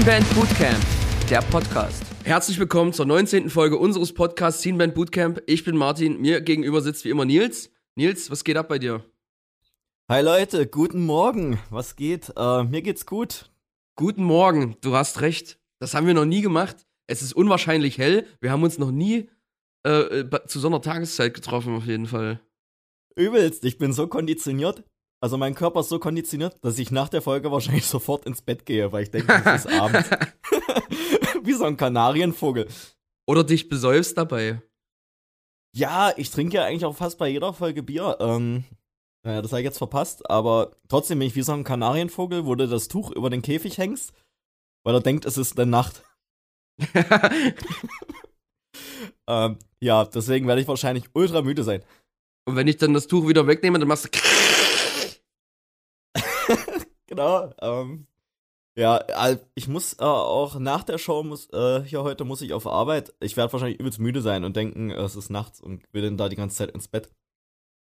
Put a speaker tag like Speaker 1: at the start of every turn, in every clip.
Speaker 1: Teen Band Bootcamp, der Podcast. Herzlich willkommen zur 19. Folge unseres Podcasts Teen Band Bootcamp. Ich bin Martin, mir gegenüber sitzt wie immer Nils. Nils, was geht ab bei dir?
Speaker 2: Hi Leute, guten Morgen. Was geht? Äh, mir geht's gut.
Speaker 1: Guten Morgen, du hast recht. Das haben wir noch nie gemacht. Es ist unwahrscheinlich hell. Wir haben uns noch nie äh, äh zu so einer Tageszeit getroffen, auf jeden Fall.
Speaker 2: Übelst, ich bin so konditioniert. Also mein Körper ist so konditioniert, dass ich nach der Folge wahrscheinlich sofort ins Bett gehe, weil ich denke, es ist Abend. Wie so ein Kanarienvogel.
Speaker 1: Oder dich besäufst dabei.
Speaker 2: Ja, ich trinke ja eigentlich auch fast bei jeder Folge Bier. Ähm, naja, das habe ich jetzt verpasst, aber trotzdem bin ich wie so ein Kanarienvogel, wo du das Tuch über den Käfig hängst, weil er denkt, es ist eine Nacht. ähm, ja, deswegen werde ich wahrscheinlich ultra müde sein.
Speaker 1: Und wenn ich dann das Tuch wieder wegnehme, dann machst du.
Speaker 2: Genau. Ähm, ja, ich muss äh, auch nach der Show muss äh, hier heute muss ich auf Arbeit. Ich werde wahrscheinlich übelst müde sein und denken, es ist nachts und will dann da die ganze Zeit ins Bett.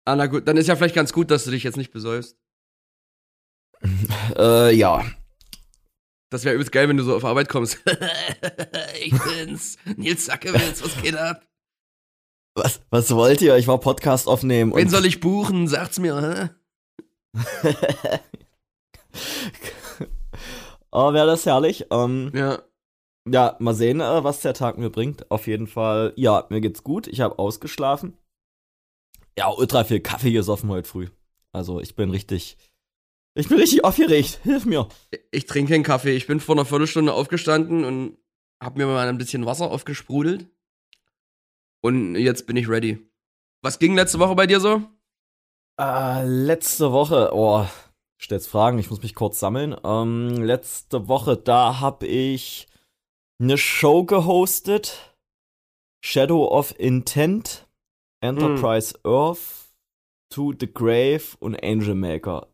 Speaker 1: Ah, na gut, dann ist ja vielleicht ganz gut, dass du dich jetzt nicht besäufst.
Speaker 2: äh, ja.
Speaker 1: Das wäre übelst geil, wenn du so auf Arbeit kommst. ich bin's, Nils Sackewitz, was geht ab?
Speaker 2: Was, was wollt ihr? Ich war Podcast aufnehmen.
Speaker 1: Wen soll ich buchen? Sagt's mir, hä?
Speaker 2: oh, wäre das herrlich.
Speaker 1: Ähm, ja.
Speaker 2: Ja, mal sehen, äh, was der Tag mir bringt. Auf jeden Fall, ja, mir geht's gut. Ich habe ausgeschlafen. Ja, ultra viel Kaffee gesoffen heute früh. Also, ich bin richtig. Ich bin richtig aufgeregt. Hilf mir.
Speaker 1: Ich trinke keinen Kaffee. Ich bin vor einer Viertelstunde aufgestanden und hab mir mal ein bisschen Wasser aufgesprudelt. Und jetzt bin ich ready. Was ging letzte Woche bei dir so?
Speaker 2: Äh, letzte Woche, oh, stellst Fragen, ich muss mich kurz sammeln. Ähm, letzte Woche, da hab ich eine Show gehostet. Shadow of Intent, Enterprise mm. Earth, To the Grave und Angel Maker.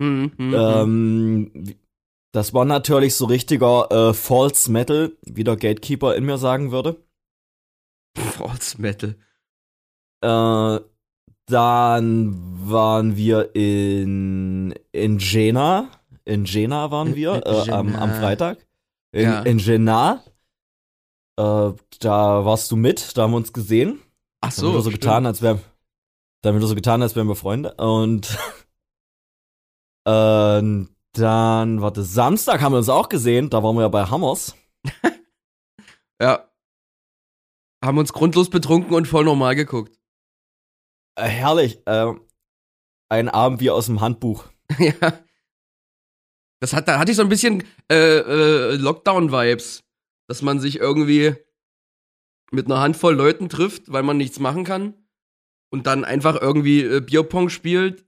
Speaker 1: Mm, mm,
Speaker 2: ähm, das war natürlich so richtiger äh, False Metal, wie der Gatekeeper in mir sagen würde.
Speaker 1: False Metal.
Speaker 2: Äh, dann waren wir in, in Jena. In Jena waren wir äh, am, am, Freitag. In, ja. in Jena. Äh, da warst du mit, da haben wir uns gesehen.
Speaker 1: Ach so.
Speaker 2: Da haben wir so getan, als wären, da haben wir so getan, als wären wir Freunde. Und äh, dann, warte, Samstag haben wir uns auch gesehen, da waren wir ja bei Hammers.
Speaker 1: ja. Haben uns grundlos betrunken und voll normal geguckt.
Speaker 2: Äh, herrlich. Äh, ein Abend wie aus dem Handbuch.
Speaker 1: ja. Das hat, da hatte ich so ein bisschen äh, äh, Lockdown-Vibes, dass man sich irgendwie mit einer Handvoll Leuten trifft, weil man nichts machen kann und dann einfach irgendwie äh, Bierpong spielt,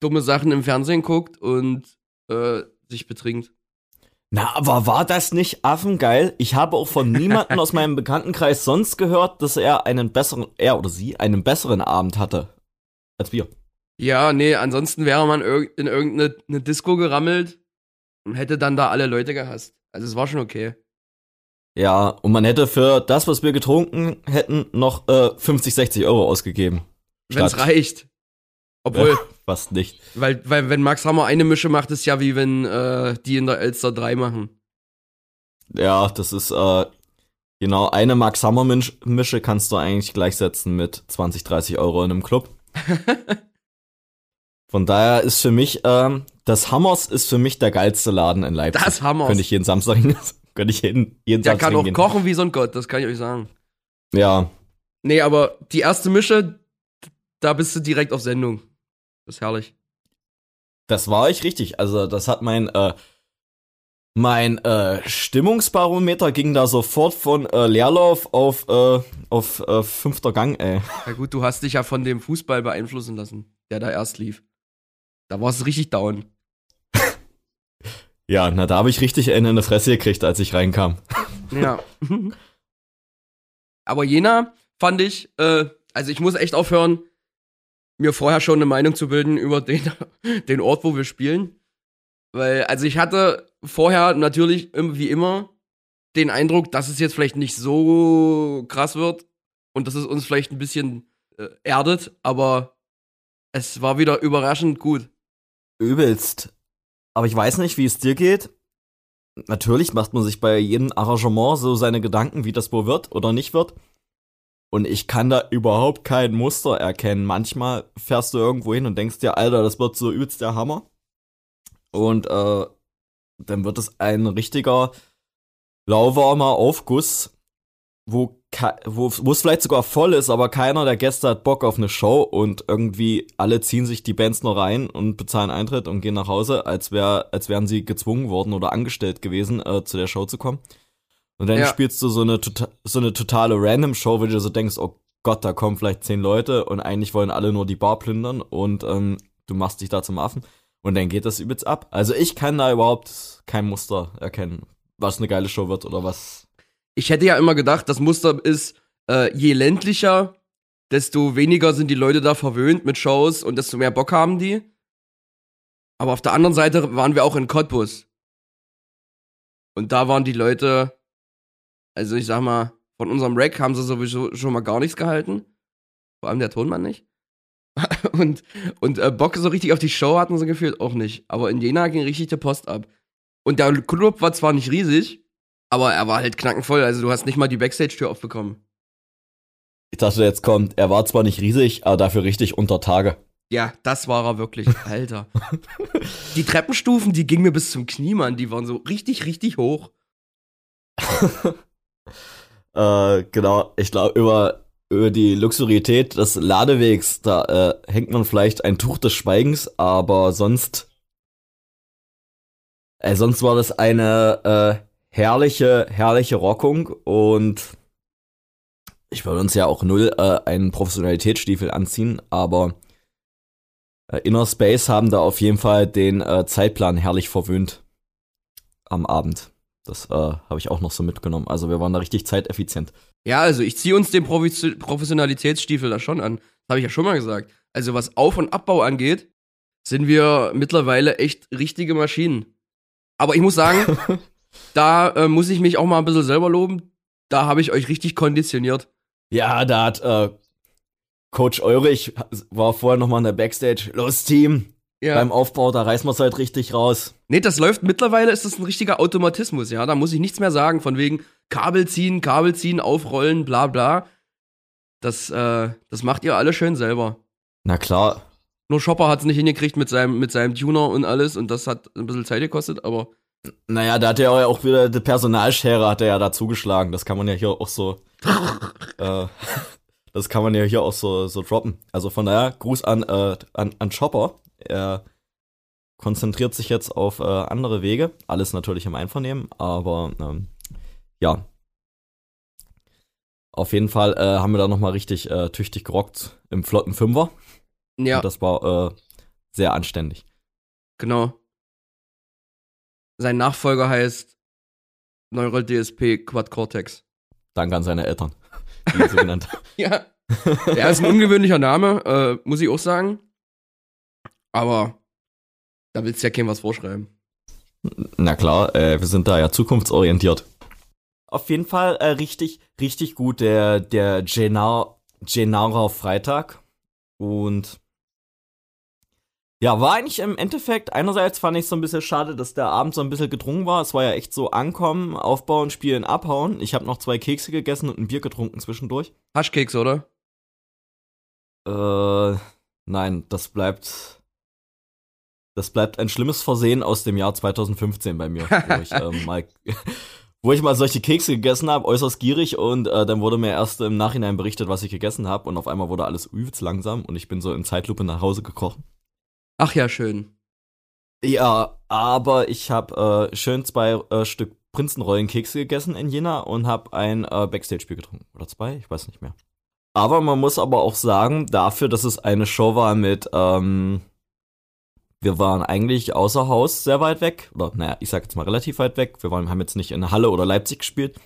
Speaker 1: dumme Sachen im Fernsehen guckt und äh, sich betrinkt.
Speaker 2: Na, aber war das nicht affengeil? Ich habe auch von niemandem aus meinem Bekanntenkreis sonst gehört, dass er einen besseren, er oder sie, einen besseren Abend hatte als wir.
Speaker 1: Ja, nee, ansonsten wäre man in irgendeine Disco gerammelt und hätte dann da alle Leute gehasst. Also es war schon okay.
Speaker 2: Ja, und man hätte für das, was wir getrunken hätten, noch äh, 50, 60 Euro ausgegeben.
Speaker 1: Wenn es reicht. Obwohl. Ja,
Speaker 2: fast nicht.
Speaker 1: Weil, weil, wenn Max Hammer eine Mische macht, ist ja wie wenn äh, die in der Elster drei machen.
Speaker 2: Ja, das ist, äh, genau, eine Max Hammer Mische kannst du eigentlich gleichsetzen mit 20, 30 Euro in einem Club. Von daher ist für mich, ähm, das Hammers ist für mich der geilste Laden in Leipzig.
Speaker 1: Das Hammers.
Speaker 2: Könnte ich jeden Samstag hin, könnte ich jeden, jeden
Speaker 1: Der
Speaker 2: Samstag
Speaker 1: kann auch kochen wie so ein Gott, das kann ich euch sagen.
Speaker 2: Ja.
Speaker 1: Nee, aber die erste Mische, da bist du direkt auf Sendung. Das ist herrlich.
Speaker 2: Das war ich richtig. Also, das hat mein, äh, mein äh, Stimmungsbarometer ging da sofort von äh, Leerlauf auf, äh, auf äh, fünfter Gang, ey.
Speaker 1: Ja gut, du hast dich ja von dem Fußball beeinflussen lassen, der da erst lief. Da war es richtig down.
Speaker 2: ja, na, da habe ich richtig in eine Fresse gekriegt, als ich reinkam.
Speaker 1: ja. Aber Jena fand ich, äh, also ich muss echt aufhören, mir vorher schon eine Meinung zu bilden über den, den Ort, wo wir spielen. Weil, also ich hatte vorher natürlich wie immer den Eindruck, dass es jetzt vielleicht nicht so krass wird und dass es uns vielleicht ein bisschen äh, erdet, aber es war wieder überraschend gut.
Speaker 2: Übelst. aber ich weiß nicht, wie es dir geht. Natürlich macht man sich bei jedem Arrangement so seine Gedanken, wie das wohl wird oder nicht wird. Und ich kann da überhaupt kein Muster erkennen. Manchmal fährst du irgendwo hin und denkst dir, Alter, das wird so übelst der Hammer. Und äh, dann wird es ein richtiger lauwarmer Aufguss, wo wo, es vielleicht sogar voll ist, aber keiner der Gäste hat Bock auf eine Show und irgendwie alle ziehen sich die Bands nur rein und bezahlen Eintritt und gehen nach Hause, als wär, als wären sie gezwungen worden oder angestellt gewesen, äh, zu der Show zu kommen. Und dann ja. spielst du so eine, tota-, so eine totale Random-Show, wo du so denkst, oh Gott, da kommen vielleicht zehn Leute und eigentlich wollen alle nur die Bar plündern und ähm, du machst dich da zum Affen und dann geht das übelst ab. Also ich kann da überhaupt kein Muster erkennen, was eine geile Show wird oder was
Speaker 1: ich hätte ja immer gedacht, das Muster ist, äh, je ländlicher, desto weniger sind die Leute da verwöhnt mit Shows und desto mehr Bock haben die. Aber auf der anderen Seite waren wir auch in Cottbus. Und da waren die Leute, also ich sag mal, von unserem Rack haben sie sowieso schon mal gar nichts gehalten. Vor allem der Tonmann nicht. und und äh, Bock so richtig auf die Show hatten sie gefühlt auch nicht. Aber in Jena ging richtig der Post ab. Und der Club war zwar nicht riesig, aber er war halt knackenvoll, also du hast nicht mal die Backstage-Tür aufbekommen.
Speaker 2: Ich dachte, jetzt kommt, er war zwar nicht riesig, aber dafür richtig unter Tage.
Speaker 1: Ja, das war er wirklich, Alter. die Treppenstufen, die gingen mir bis zum Knie, Mann, die waren so richtig, richtig hoch.
Speaker 2: äh, genau, ich glaube, über, über die Luxurietät des Ladewegs, da äh, hängt man vielleicht ein Tuch des Schweigens, aber sonst. Äh, sonst war das eine äh, herrliche, herrliche Rockung und ich würde uns ja auch null äh, einen Professionalitätsstiefel anziehen, aber äh, Inner Space haben da auf jeden Fall den äh, Zeitplan herrlich verwöhnt am Abend. Das äh, habe ich auch noch so mitgenommen. Also wir waren da richtig zeiteffizient.
Speaker 1: Ja, also ich ziehe uns den Profi Professionalitätsstiefel da schon an. Das habe ich ja schon mal gesagt. Also was Auf- und Abbau angeht, sind wir mittlerweile echt richtige Maschinen. Aber ich muss sagen, Da äh, muss ich mich auch mal ein bisschen selber loben. Da habe ich euch richtig konditioniert.
Speaker 2: Ja, da hat äh, Coach Eurich war vorher nochmal in der Backstage. Los, Team! Ja. Beim Aufbau, da reißen wir es halt richtig raus.
Speaker 1: Nee, das läuft mittlerweile, ist das ein richtiger Automatismus, ja. Da muss ich nichts mehr sagen, von wegen Kabel ziehen, Kabel ziehen, aufrollen, bla bla. Das, äh, das macht ihr alle schön selber.
Speaker 2: Na klar.
Speaker 1: Nur Shopper hat es nicht hingekriegt mit seinem, mit seinem Tuner und alles und das hat ein bisschen Zeit gekostet, aber
Speaker 2: naja, da hat er ja auch wieder die Personalschere hat er ja da zugeschlagen. Das kann man ja hier auch so. äh, das kann man ja hier auch so, so droppen. Also von daher, Gruß an, äh, an, an Chopper. Er konzentriert sich jetzt auf äh, andere Wege. Alles natürlich im Einvernehmen, aber ähm, ja. Auf jeden Fall äh, haben wir da nochmal richtig äh, tüchtig gerockt im flotten Fünfer. Ja. Und das war äh, sehr anständig.
Speaker 1: Genau. Sein Nachfolger heißt Neural DSP Quad Cortex.
Speaker 2: Danke an seine Eltern, die ihn so genannt
Speaker 1: Ja. Er ist ein ungewöhnlicher Name, äh, muss ich auch sagen. Aber da willst du ja keinem was vorschreiben.
Speaker 2: Na klar, äh, wir sind da ja zukunftsorientiert. Auf jeden Fall äh, richtig, richtig gut der, der Genara Freitag. Und ja, war eigentlich im Endeffekt, einerseits fand ich es so ein bisschen schade, dass der Abend so ein bisschen gedrungen war. Es war ja echt so ankommen, aufbauen, spielen, abhauen. Ich habe noch zwei Kekse gegessen und ein Bier getrunken zwischendurch.
Speaker 1: Haschkeks, oder?
Speaker 2: Äh, nein, das bleibt. Das bleibt ein schlimmes Versehen aus dem Jahr 2015 bei mir, wo ich ähm, mal wo ich mal solche Kekse gegessen habe, äußerst gierig und äh, dann wurde mir erst im Nachhinein berichtet, was ich gegessen habe und auf einmal wurde alles übelst langsam und ich bin so in Zeitlupe nach Hause gekrochen.
Speaker 1: Ach ja, schön.
Speaker 2: Ja, aber ich habe äh, schön zwei äh, Stück Prinzenrollenkekse gegessen in Jena und habe ein äh, Backstage-Bier getrunken. Oder zwei? Ich weiß nicht mehr. Aber man muss aber auch sagen, dafür, dass es eine Show war mit, ähm, wir waren eigentlich außer Haus sehr weit weg. Oder, naja, ich sag jetzt mal relativ weit weg. Wir waren, haben jetzt nicht in Halle oder Leipzig gespielt.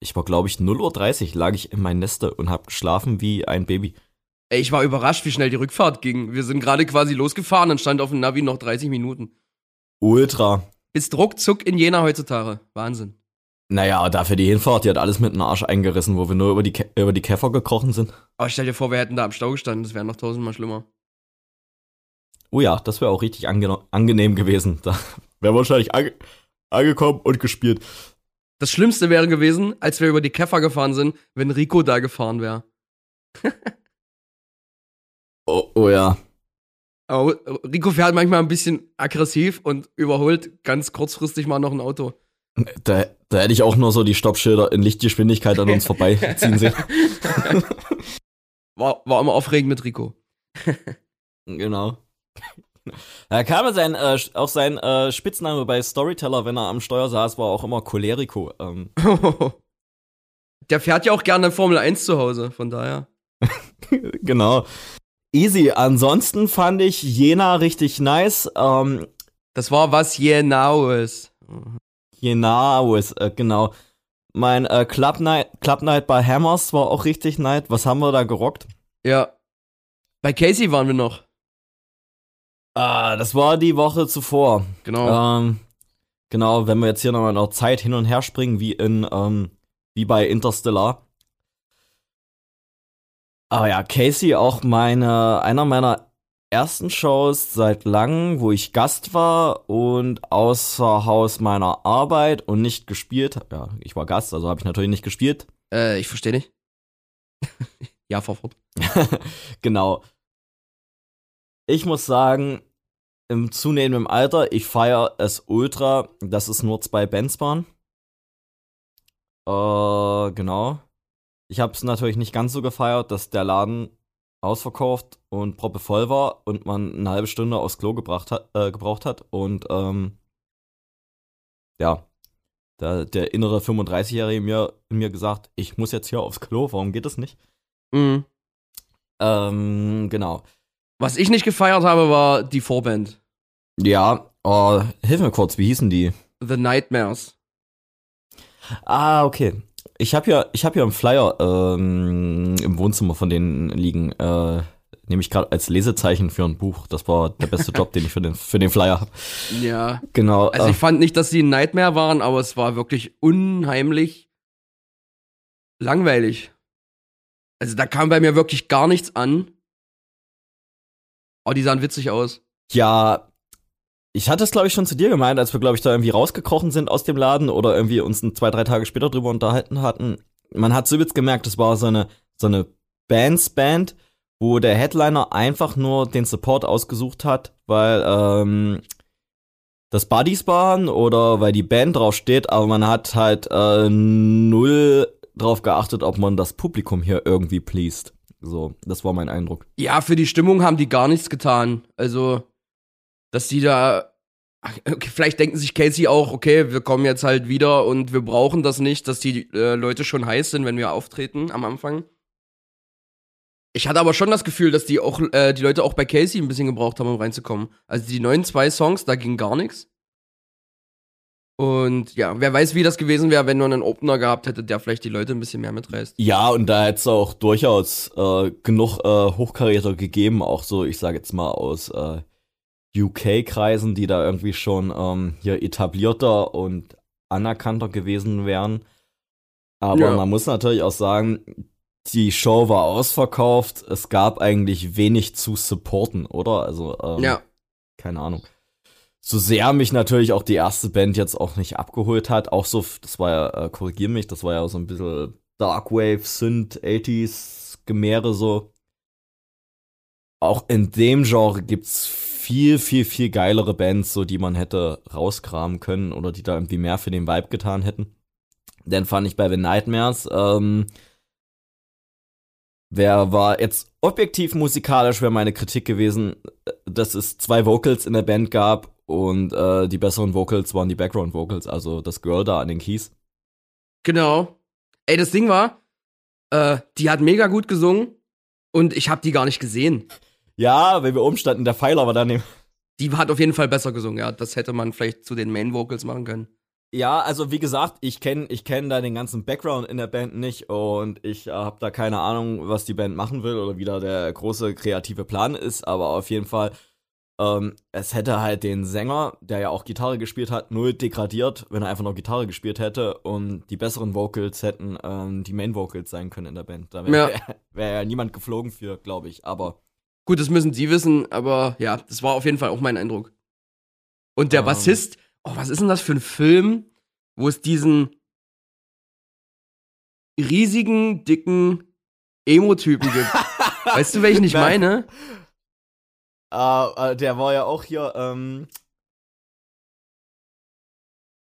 Speaker 2: Ich war, glaube ich, 0.30 Uhr lag ich in meinem Neste und habe geschlafen wie ein Baby.
Speaker 1: Ey, ich war überrascht, wie schnell die Rückfahrt ging. Wir sind gerade quasi losgefahren und stand auf dem Navi noch 30 Minuten.
Speaker 2: Ultra.
Speaker 1: Ist ruckzuck in Jena heutzutage. Wahnsinn.
Speaker 2: Naja, dafür die Hinfahrt, die hat alles mit dem Arsch eingerissen, wo wir nur über die, Ke über die Käfer gekrochen sind.
Speaker 1: Aber stell dir vor, wir hätten da am Stau gestanden, das wäre noch tausendmal schlimmer.
Speaker 2: Oh ja, das wäre auch richtig ange angenehm gewesen. Da wäre wahrscheinlich ange angekommen und gespielt.
Speaker 1: Das Schlimmste wäre gewesen, als wir über die Käfer gefahren sind, wenn Rico da gefahren wäre.
Speaker 2: oh, oh ja.
Speaker 1: Aber Rico fährt manchmal ein bisschen aggressiv und überholt ganz kurzfristig mal noch ein Auto.
Speaker 2: Da, da hätte ich auch nur so die Stoppschilder in Lichtgeschwindigkeit an uns vorbeiziehen sehen.
Speaker 1: War, war immer aufregend mit Rico.
Speaker 2: genau. Da kam sein, äh, auch sein äh, Spitzname bei Storyteller, wenn er am Steuer saß, war auch immer Cholerico. Ähm.
Speaker 1: Der fährt ja auch gerne Formel 1 zu Hause, von daher.
Speaker 2: genau. Easy. Ansonsten fand ich Jena richtig nice. Ähm,
Speaker 1: das war was Jenaues.
Speaker 2: Jenaues, äh, genau. Mein äh, Club, Night, Club Night bei Hammers war auch richtig nice. Was haben wir da gerockt?
Speaker 1: Ja. Bei Casey waren wir noch.
Speaker 2: Ah, das war die Woche zuvor.
Speaker 1: Genau.
Speaker 2: Ähm, genau, wenn wir jetzt hier nochmal noch Zeit hin und her springen, wie in, ähm, wie bei Interstellar. Ah ja, Casey auch meine, einer meiner ersten Shows seit langem, wo ich Gast war und außer Haus meiner Arbeit und nicht gespielt. Ja, ich war Gast, also habe ich natürlich nicht gespielt.
Speaker 1: Äh, ich verstehe nicht. ja, fahr fort.
Speaker 2: genau. Ich muss sagen, im zunehmenden Alter, ich feiere es ultra, dass es nur zwei Bands waren. Äh, genau. Ich habe es natürlich nicht ganz so gefeiert, dass der Laden ausverkauft und proppe voll war und man eine halbe Stunde aufs Klo gebracht hat, äh, gebraucht hat und ähm, ja, da, der innere 35-Jährige mir, mir gesagt, ich muss jetzt hier aufs Klo, warum geht das nicht?
Speaker 1: Mhm.
Speaker 2: Ähm, genau.
Speaker 1: Was ich nicht gefeiert habe, war die Vorband.
Speaker 2: Ja, oh, hilf mir kurz, wie hießen die?
Speaker 1: The Nightmares.
Speaker 2: Ah, okay. Ich habe ja, ich habe ja einen Flyer ähm, im Wohnzimmer von denen liegen. Äh, nehme ich gerade als Lesezeichen für ein Buch. Das war der beste Job, den ich für den, für den Flyer habe.
Speaker 1: Ja.
Speaker 2: Genau.
Speaker 1: Also ich fand nicht, dass sie ein Nightmare waren, aber es war wirklich unheimlich langweilig. Also da kam bei mir wirklich gar nichts an. Oh, die sahen witzig aus.
Speaker 2: Ja, ich hatte es, glaube ich, schon zu dir gemeint, als wir, glaube ich, da irgendwie rausgekrochen sind aus dem Laden oder irgendwie uns ein, zwei, drei Tage später drüber unterhalten hatten. Man hat so gemerkt, es war so eine, so eine Bands-Band, wo der Headliner einfach nur den Support ausgesucht hat, weil ähm, das Buddies waren oder weil die Band drauf steht, aber man hat halt äh, null drauf geachtet, ob man das Publikum hier irgendwie pleased. So, das war mein Eindruck.
Speaker 1: Ja, für die Stimmung haben die gar nichts getan. Also dass die da okay, vielleicht denken sich Casey auch, okay, wir kommen jetzt halt wieder und wir brauchen das nicht, dass die äh, Leute schon heiß sind, wenn wir auftreten am Anfang. Ich hatte aber schon das Gefühl, dass die auch äh, die Leute auch bei Casey ein bisschen gebraucht haben, um reinzukommen. Also die neuen zwei Songs, da ging gar nichts. Und ja, wer weiß, wie das gewesen wäre, wenn man einen Opener gehabt hätte, der vielleicht die Leute ein bisschen mehr mitreißt.
Speaker 2: Ja, und da hätte es auch durchaus äh, genug äh, Hochkaräter gegeben, auch so, ich sage jetzt mal aus äh, UK-Kreisen, die da irgendwie schon ähm, hier etablierter und anerkannter gewesen wären. Aber ja. man muss natürlich auch sagen, die Show war ausverkauft. Es gab eigentlich wenig zu supporten, oder? Also, ähm,
Speaker 1: ja.
Speaker 2: Keine Ahnung. So sehr mich natürlich auch die erste Band jetzt auch nicht abgeholt hat. Auch so, das war ja, äh, korrigier mich, das war ja so ein bisschen Darkwave, Synth, 80s, Gemehre so. Auch in dem Genre gibt's viel, viel, viel geilere Bands, so die man hätte rauskramen können oder die da irgendwie mehr für den Vibe getan hätten. Denn fand ich bei The Nightmares, ähm, wer war jetzt objektiv musikalisch, wäre meine Kritik gewesen, dass es zwei Vocals in der Band gab und äh, die besseren Vocals waren die Background Vocals, also das Girl da an den Keys.
Speaker 1: Genau. Ey, das Ding war, äh, die hat mega gut gesungen und ich habe die gar nicht gesehen.
Speaker 2: Ja, wenn wir umstanden, der Pfeiler war daneben.
Speaker 1: Die hat auf jeden Fall besser gesungen, ja. Das hätte man vielleicht zu den Main Vocals machen können.
Speaker 2: Ja, also wie gesagt, ich kenne ich kenn da den ganzen Background in der Band nicht und ich äh, habe da keine Ahnung, was die Band machen will oder wie da der große kreative Plan ist, aber auf jeden Fall, ähm, es hätte halt den Sänger, der ja auch Gitarre gespielt hat, null degradiert, wenn er einfach noch Gitarre gespielt hätte und die besseren Vocals hätten ähm, die Main Vocals sein können in der Band. Da wäre ja. wär ja niemand geflogen für, glaube ich, aber
Speaker 1: Gut, das müssen Sie wissen, aber ja, das war auf jeden Fall auch mein Eindruck. Und der. Ähm. Bassist Oh, was ist denn das für ein Film, wo es diesen riesigen, dicken Emo-Typen gibt? weißt du, welchen ich meine?
Speaker 2: Uh, der war ja auch hier, ähm.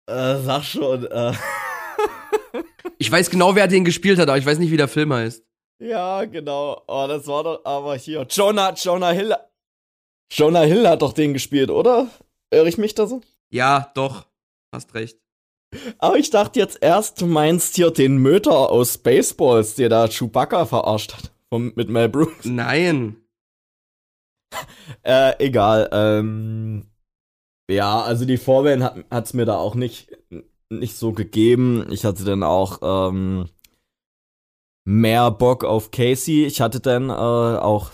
Speaker 2: Äh, sag schon, äh.
Speaker 1: ich weiß genau, wer den gespielt hat, aber ich weiß nicht, wie der Film heißt.
Speaker 2: Ja, genau. Oh, das war doch aber hier. Jonah, Jonah Hill. Jonah Hill hat doch den gespielt, oder? Irre ich mich da so?
Speaker 1: Ja, doch. Hast recht.
Speaker 2: Aber ich dachte jetzt erst, du meinst hier den Möter aus Spaceballs, der da Chewbacca verarscht hat. Vom, mit Mel Brooks.
Speaker 1: Nein.
Speaker 2: äh, egal. Ähm, ja, also die Vorband hat es mir da auch nicht, nicht so gegeben. Ich hatte dann auch ähm, mehr Bock auf Casey. Ich hatte dann äh, auch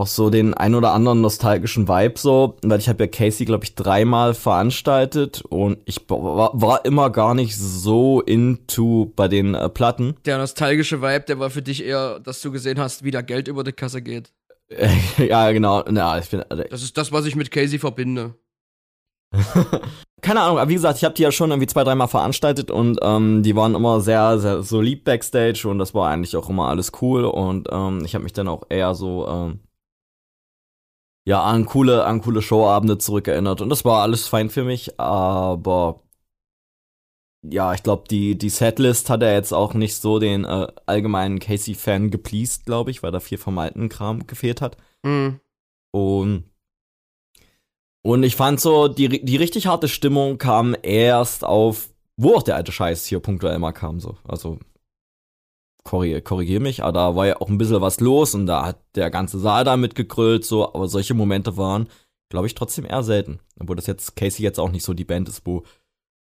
Speaker 2: auch so den ein oder anderen nostalgischen Vibe so, weil ich habe ja Casey, glaube ich, dreimal veranstaltet und ich war, war, immer gar nicht so into bei den äh, Platten.
Speaker 1: Der nostalgische Vibe, der war für dich eher, dass du gesehen hast, wie da Geld über die Kasse geht.
Speaker 2: ja, genau. Ja, ich bin,
Speaker 1: also das ist das, was ich mit Casey verbinde.
Speaker 2: Keine Ahnung, aber wie gesagt, ich habe die ja schon irgendwie zwei, dreimal veranstaltet und ähm, die waren immer sehr, sehr so lieb backstage und das war eigentlich auch immer alles cool und ähm, ich habe mich dann auch eher so ähm, ja, an coole, an coole Showabende zurückerinnert. Und das war alles fein für mich, aber ja, ich glaube, die, die Setlist hat er jetzt auch nicht so den äh, allgemeinen Casey-Fan gepleased, glaube ich, weil da viel vom alten Kram gefehlt hat. Mhm. Und, und ich fand so, die, die richtig harte Stimmung kam erst auf, wo auch der alte Scheiß hier punktuell mal kam, so. Also korrigiere korrigier mich, aber da war ja auch ein bisschen was los und da hat der ganze Saal da mitgegrölt, so, aber solche Momente waren, glaube ich, trotzdem eher selten. Obwohl das jetzt Casey jetzt auch nicht so die Band ist, wo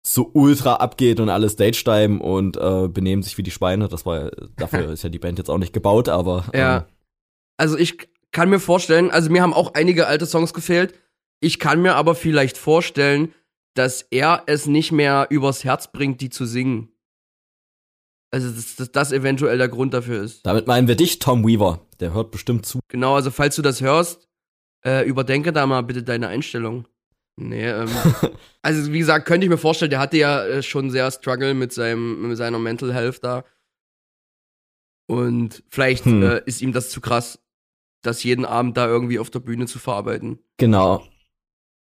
Speaker 2: so ultra abgeht und alle Stage diven und äh, benehmen sich wie die Schweine. Das war dafür ist ja die Band jetzt auch nicht gebaut, aber.
Speaker 1: Äh, ja. Also ich kann mir vorstellen, also mir haben auch einige alte Songs gefehlt. Ich kann mir aber vielleicht vorstellen, dass er es nicht mehr übers Herz bringt, die zu singen. Also, dass, dass das eventuell der Grund dafür ist.
Speaker 2: Damit meinen wir dich, Tom Weaver. Der hört bestimmt zu.
Speaker 1: Genau, also falls du das hörst, äh, überdenke da mal bitte deine Einstellung. Nee, ähm, also wie gesagt, könnte ich mir vorstellen, der hatte ja äh, schon sehr Struggle mit, seinem, mit seiner Mental Health da. Und vielleicht hm. äh, ist ihm das zu krass, das jeden Abend da irgendwie auf der Bühne zu verarbeiten.
Speaker 2: Genau.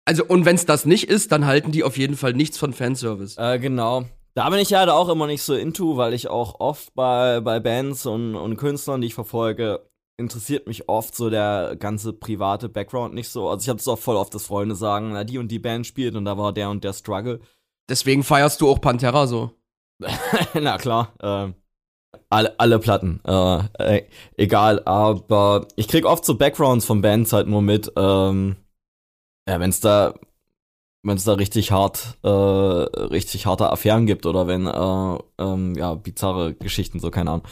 Speaker 1: Also, und wenn es das nicht ist, dann halten die auf jeden Fall nichts von Fanservice.
Speaker 2: Äh, genau. Da bin ich ja halt auch immer nicht so into, weil ich auch oft bei, bei Bands und, und Künstlern, die ich verfolge, interessiert mich oft so der ganze private Background nicht so. Also ich habe es auch voll oft, dass Freunde sagen, na, die und die Band spielt und da war der und der Struggle.
Speaker 1: Deswegen feierst du auch Pantera so.
Speaker 2: na klar, äh, alle, alle Platten, äh, äh, egal, aber ich krieg oft so Backgrounds von Bands halt nur mit, ähm, ja, wenn's da wenn es da richtig hart, äh, richtig harte Affären gibt oder wenn, äh, ähm, ja, bizarre Geschichten, so, keine Ahnung.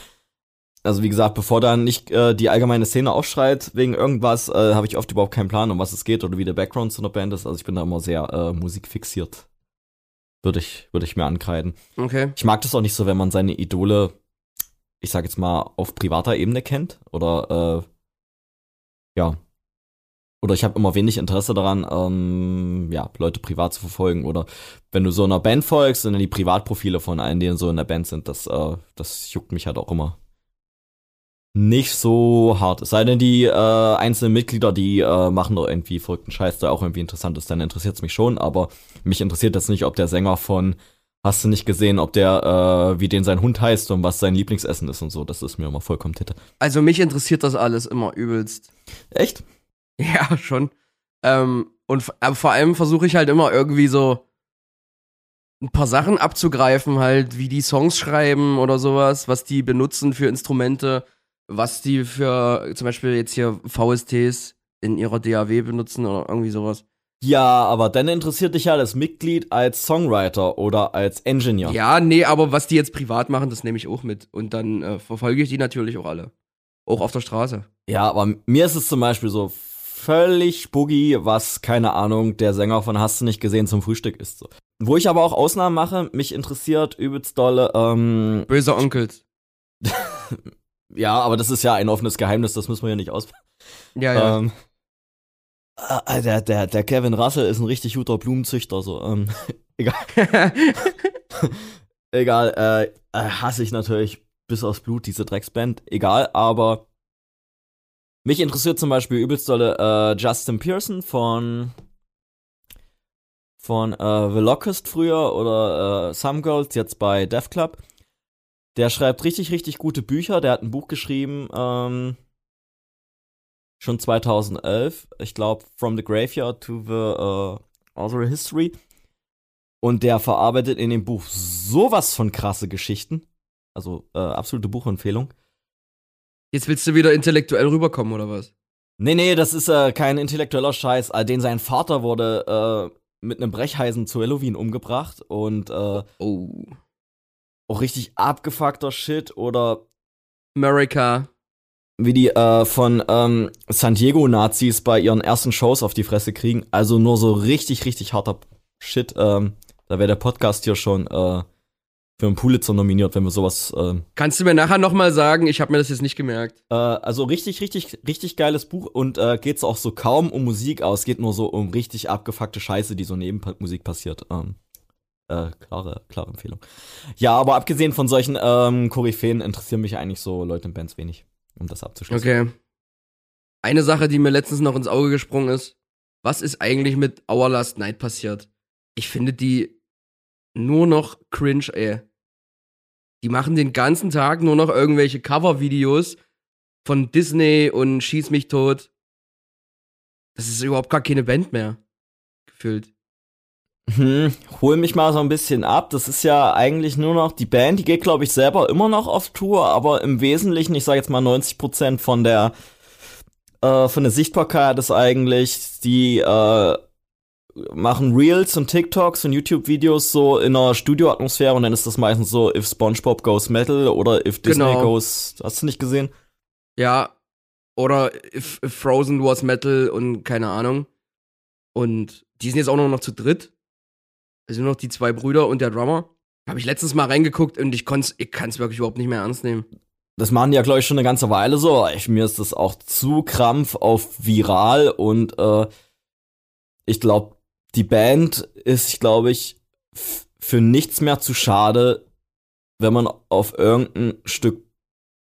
Speaker 2: Also wie gesagt, bevor dann nicht äh, die allgemeine Szene aufschreit wegen irgendwas, äh, habe ich oft überhaupt keinen Plan, um was es geht oder wie der Background zu einer Band ist. Also ich bin da immer sehr äh, musikfixiert. Würde ich, würde ich mir ankreiden.
Speaker 1: Okay.
Speaker 2: Ich mag das auch nicht so, wenn man seine Idole, ich sag jetzt mal, auf privater Ebene kennt. Oder äh, ja, oder ich habe immer wenig Interesse daran, ähm, ja, Leute privat zu verfolgen. Oder wenn du so einer Band folgst und dann die Privatprofile von allen, die so in der Band sind, das, äh, das juckt mich halt auch immer nicht so hart. Es sei denn, die äh, einzelnen Mitglieder, die äh, machen doch irgendwie verrückten Scheiß, der auch irgendwie interessant ist, dann interessiert es mich schon, aber mich interessiert das nicht, ob der Sänger von Hast du nicht gesehen, ob der, äh, wie den sein Hund heißt und was sein Lieblingsessen ist und so. Das ist mir immer vollkommen titte.
Speaker 1: Also mich interessiert das alles immer übelst.
Speaker 2: Echt?
Speaker 1: Ja, schon. Ähm, und aber vor allem versuche ich halt immer irgendwie so ein paar Sachen abzugreifen, halt, wie die Songs schreiben oder sowas, was die benutzen für Instrumente, was die für zum Beispiel jetzt hier VSTs in ihrer DAW benutzen oder irgendwie sowas.
Speaker 2: Ja, aber dann interessiert dich ja das Mitglied als Songwriter oder als Engineer.
Speaker 1: Ja, nee, aber was die jetzt privat machen, das nehme ich auch mit. Und dann äh, verfolge ich die natürlich auch alle. Auch auf der Straße.
Speaker 2: Ja, aber mir ist es zum Beispiel so, völlig boogie, was, keine Ahnung, der Sänger von Hast du nicht gesehen zum Frühstück ist. So. Wo ich aber auch Ausnahmen mache, mich interessiert übelst dolle, ähm.
Speaker 1: Böse Onkels.
Speaker 2: ja, aber das ist ja ein offenes Geheimnis, das müssen wir ja nicht aus.
Speaker 1: Ja, ja. Ähm,
Speaker 2: äh, der, der, der Kevin Russell ist ein richtig guter Blumenzüchter, so, ähm, egal. egal, äh, äh, hasse ich natürlich bis aufs Blut, diese Drecksband, egal, aber mich interessiert zum Beispiel übelst dolle äh, Justin Pearson von von äh, The Locust früher oder äh, Some Girls jetzt bei Death Club. Der schreibt richtig, richtig gute Bücher. Der hat ein Buch geschrieben, ähm, schon 2011. Ich glaube, From the Graveyard to the uh, Author History. Und der verarbeitet in dem Buch sowas von krasse Geschichten. Also äh, absolute Buchempfehlung.
Speaker 1: Jetzt willst du wieder intellektuell rüberkommen, oder was?
Speaker 2: Nee, nee, das ist äh, kein intellektueller Scheiß. Äh, den sein Vater wurde äh, mit einem Brechheisen zu Halloween umgebracht und äh,
Speaker 1: oh.
Speaker 2: Auch richtig abgefuckter Shit oder
Speaker 1: America.
Speaker 2: Wie die äh, von ähm, San Diego-Nazis bei ihren ersten Shows auf die Fresse kriegen. Also nur so richtig, richtig harter Shit. Ähm, da wäre der Podcast hier schon äh, für einen Pulitzer nominiert, wenn wir sowas. Äh,
Speaker 1: Kannst du mir nachher nochmal sagen? Ich habe mir das jetzt nicht gemerkt.
Speaker 2: Äh, also richtig, richtig, richtig geiles Buch und äh, geht's auch so kaum um Musik aus, geht nur so um richtig abgefuckte Scheiße, die so neben Musik passiert. Ähm, äh, klare, klare Empfehlung. Ja, aber abgesehen von solchen ähm, Koryphäen interessieren mich eigentlich so Leute in Bands wenig, um das abzuschließen.
Speaker 1: Okay. Eine Sache, die mir letztens noch ins Auge gesprungen ist. Was ist eigentlich mit Our Last Night passiert? Ich finde die nur noch cringe, ey. Die machen den ganzen Tag nur noch irgendwelche Cover-Videos von Disney und Schieß mich tot. Das ist überhaupt gar keine Band mehr. Gefühlt.
Speaker 2: Hm, hol mich mal so ein bisschen ab. Das ist ja eigentlich nur noch die Band, die geht, glaube ich, selber immer noch auf Tour, aber im Wesentlichen, ich sage jetzt mal 90% von der äh, von der Sichtbarkeit ist eigentlich die äh, machen Reels und TikToks und YouTube-Videos so in einer Studioatmosphäre und dann ist das meistens so, if SpongeBob goes Metal oder if Disney genau. goes. Hast du nicht gesehen?
Speaker 1: Ja. Oder if, if Frozen was Metal und keine Ahnung. Und die sind jetzt auch noch zu dritt. Es sind noch die zwei Brüder und der Drummer. Habe ich letztens mal reingeguckt und ich, ich kann es wirklich überhaupt nicht mehr ernst nehmen.
Speaker 2: Das machen die ja, glaube ich, schon eine ganze Weile so. Ich, mir ist das auch zu krampf auf viral und äh, ich glaube, die Band ist, glaube ich, für nichts mehr zu schade, wenn man auf irgendein Stück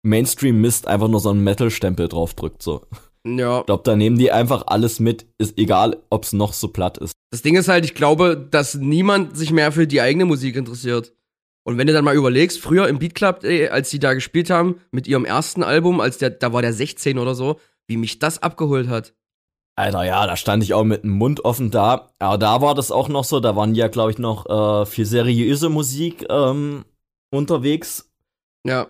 Speaker 2: Mainstream-Mist einfach nur so einen Metal-Stempel draufdrückt, so.
Speaker 1: Ja.
Speaker 2: Ich glaube, da nehmen die einfach alles mit, ist egal, ob es noch so platt ist.
Speaker 1: Das Ding ist halt, ich glaube, dass niemand sich mehr für die eigene Musik interessiert. Und wenn du dann mal überlegst, früher im Beat Club, ey, als die da gespielt haben, mit ihrem ersten Album, als der, da war der 16 oder so, wie mich das abgeholt hat.
Speaker 2: Alter, ja, da stand ich auch mit dem Mund offen da. Aber da war das auch noch so, da waren ja, glaube ich, noch äh, viel seriöse Musik ähm, unterwegs.
Speaker 1: Ja.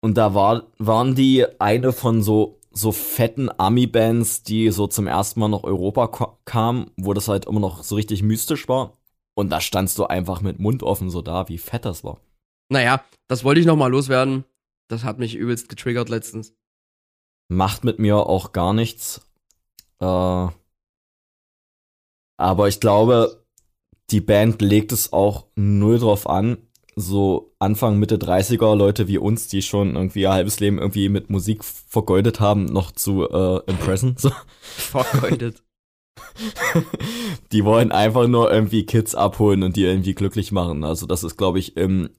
Speaker 2: Und da war, waren die eine von so, so fetten Ami-Bands, die so zum ersten Mal nach Europa kamen, wo das halt immer noch so richtig mystisch war. Und da standst du einfach mit Mund offen so da, wie fett das war.
Speaker 1: Naja, das wollte ich noch mal loswerden. Das hat mich übelst getriggert letztens.
Speaker 2: Macht mit mir auch gar nichts. Äh, aber ich glaube, die Band legt es auch null drauf an, so Anfang, Mitte 30er Leute wie uns, die schon irgendwie ihr halbes Leben irgendwie mit Musik vergeudet haben, noch zu äh, impressen. So.
Speaker 1: Vergeudet.
Speaker 2: die wollen einfach nur irgendwie Kids abholen und die irgendwie glücklich machen. Also das ist, glaube ich, im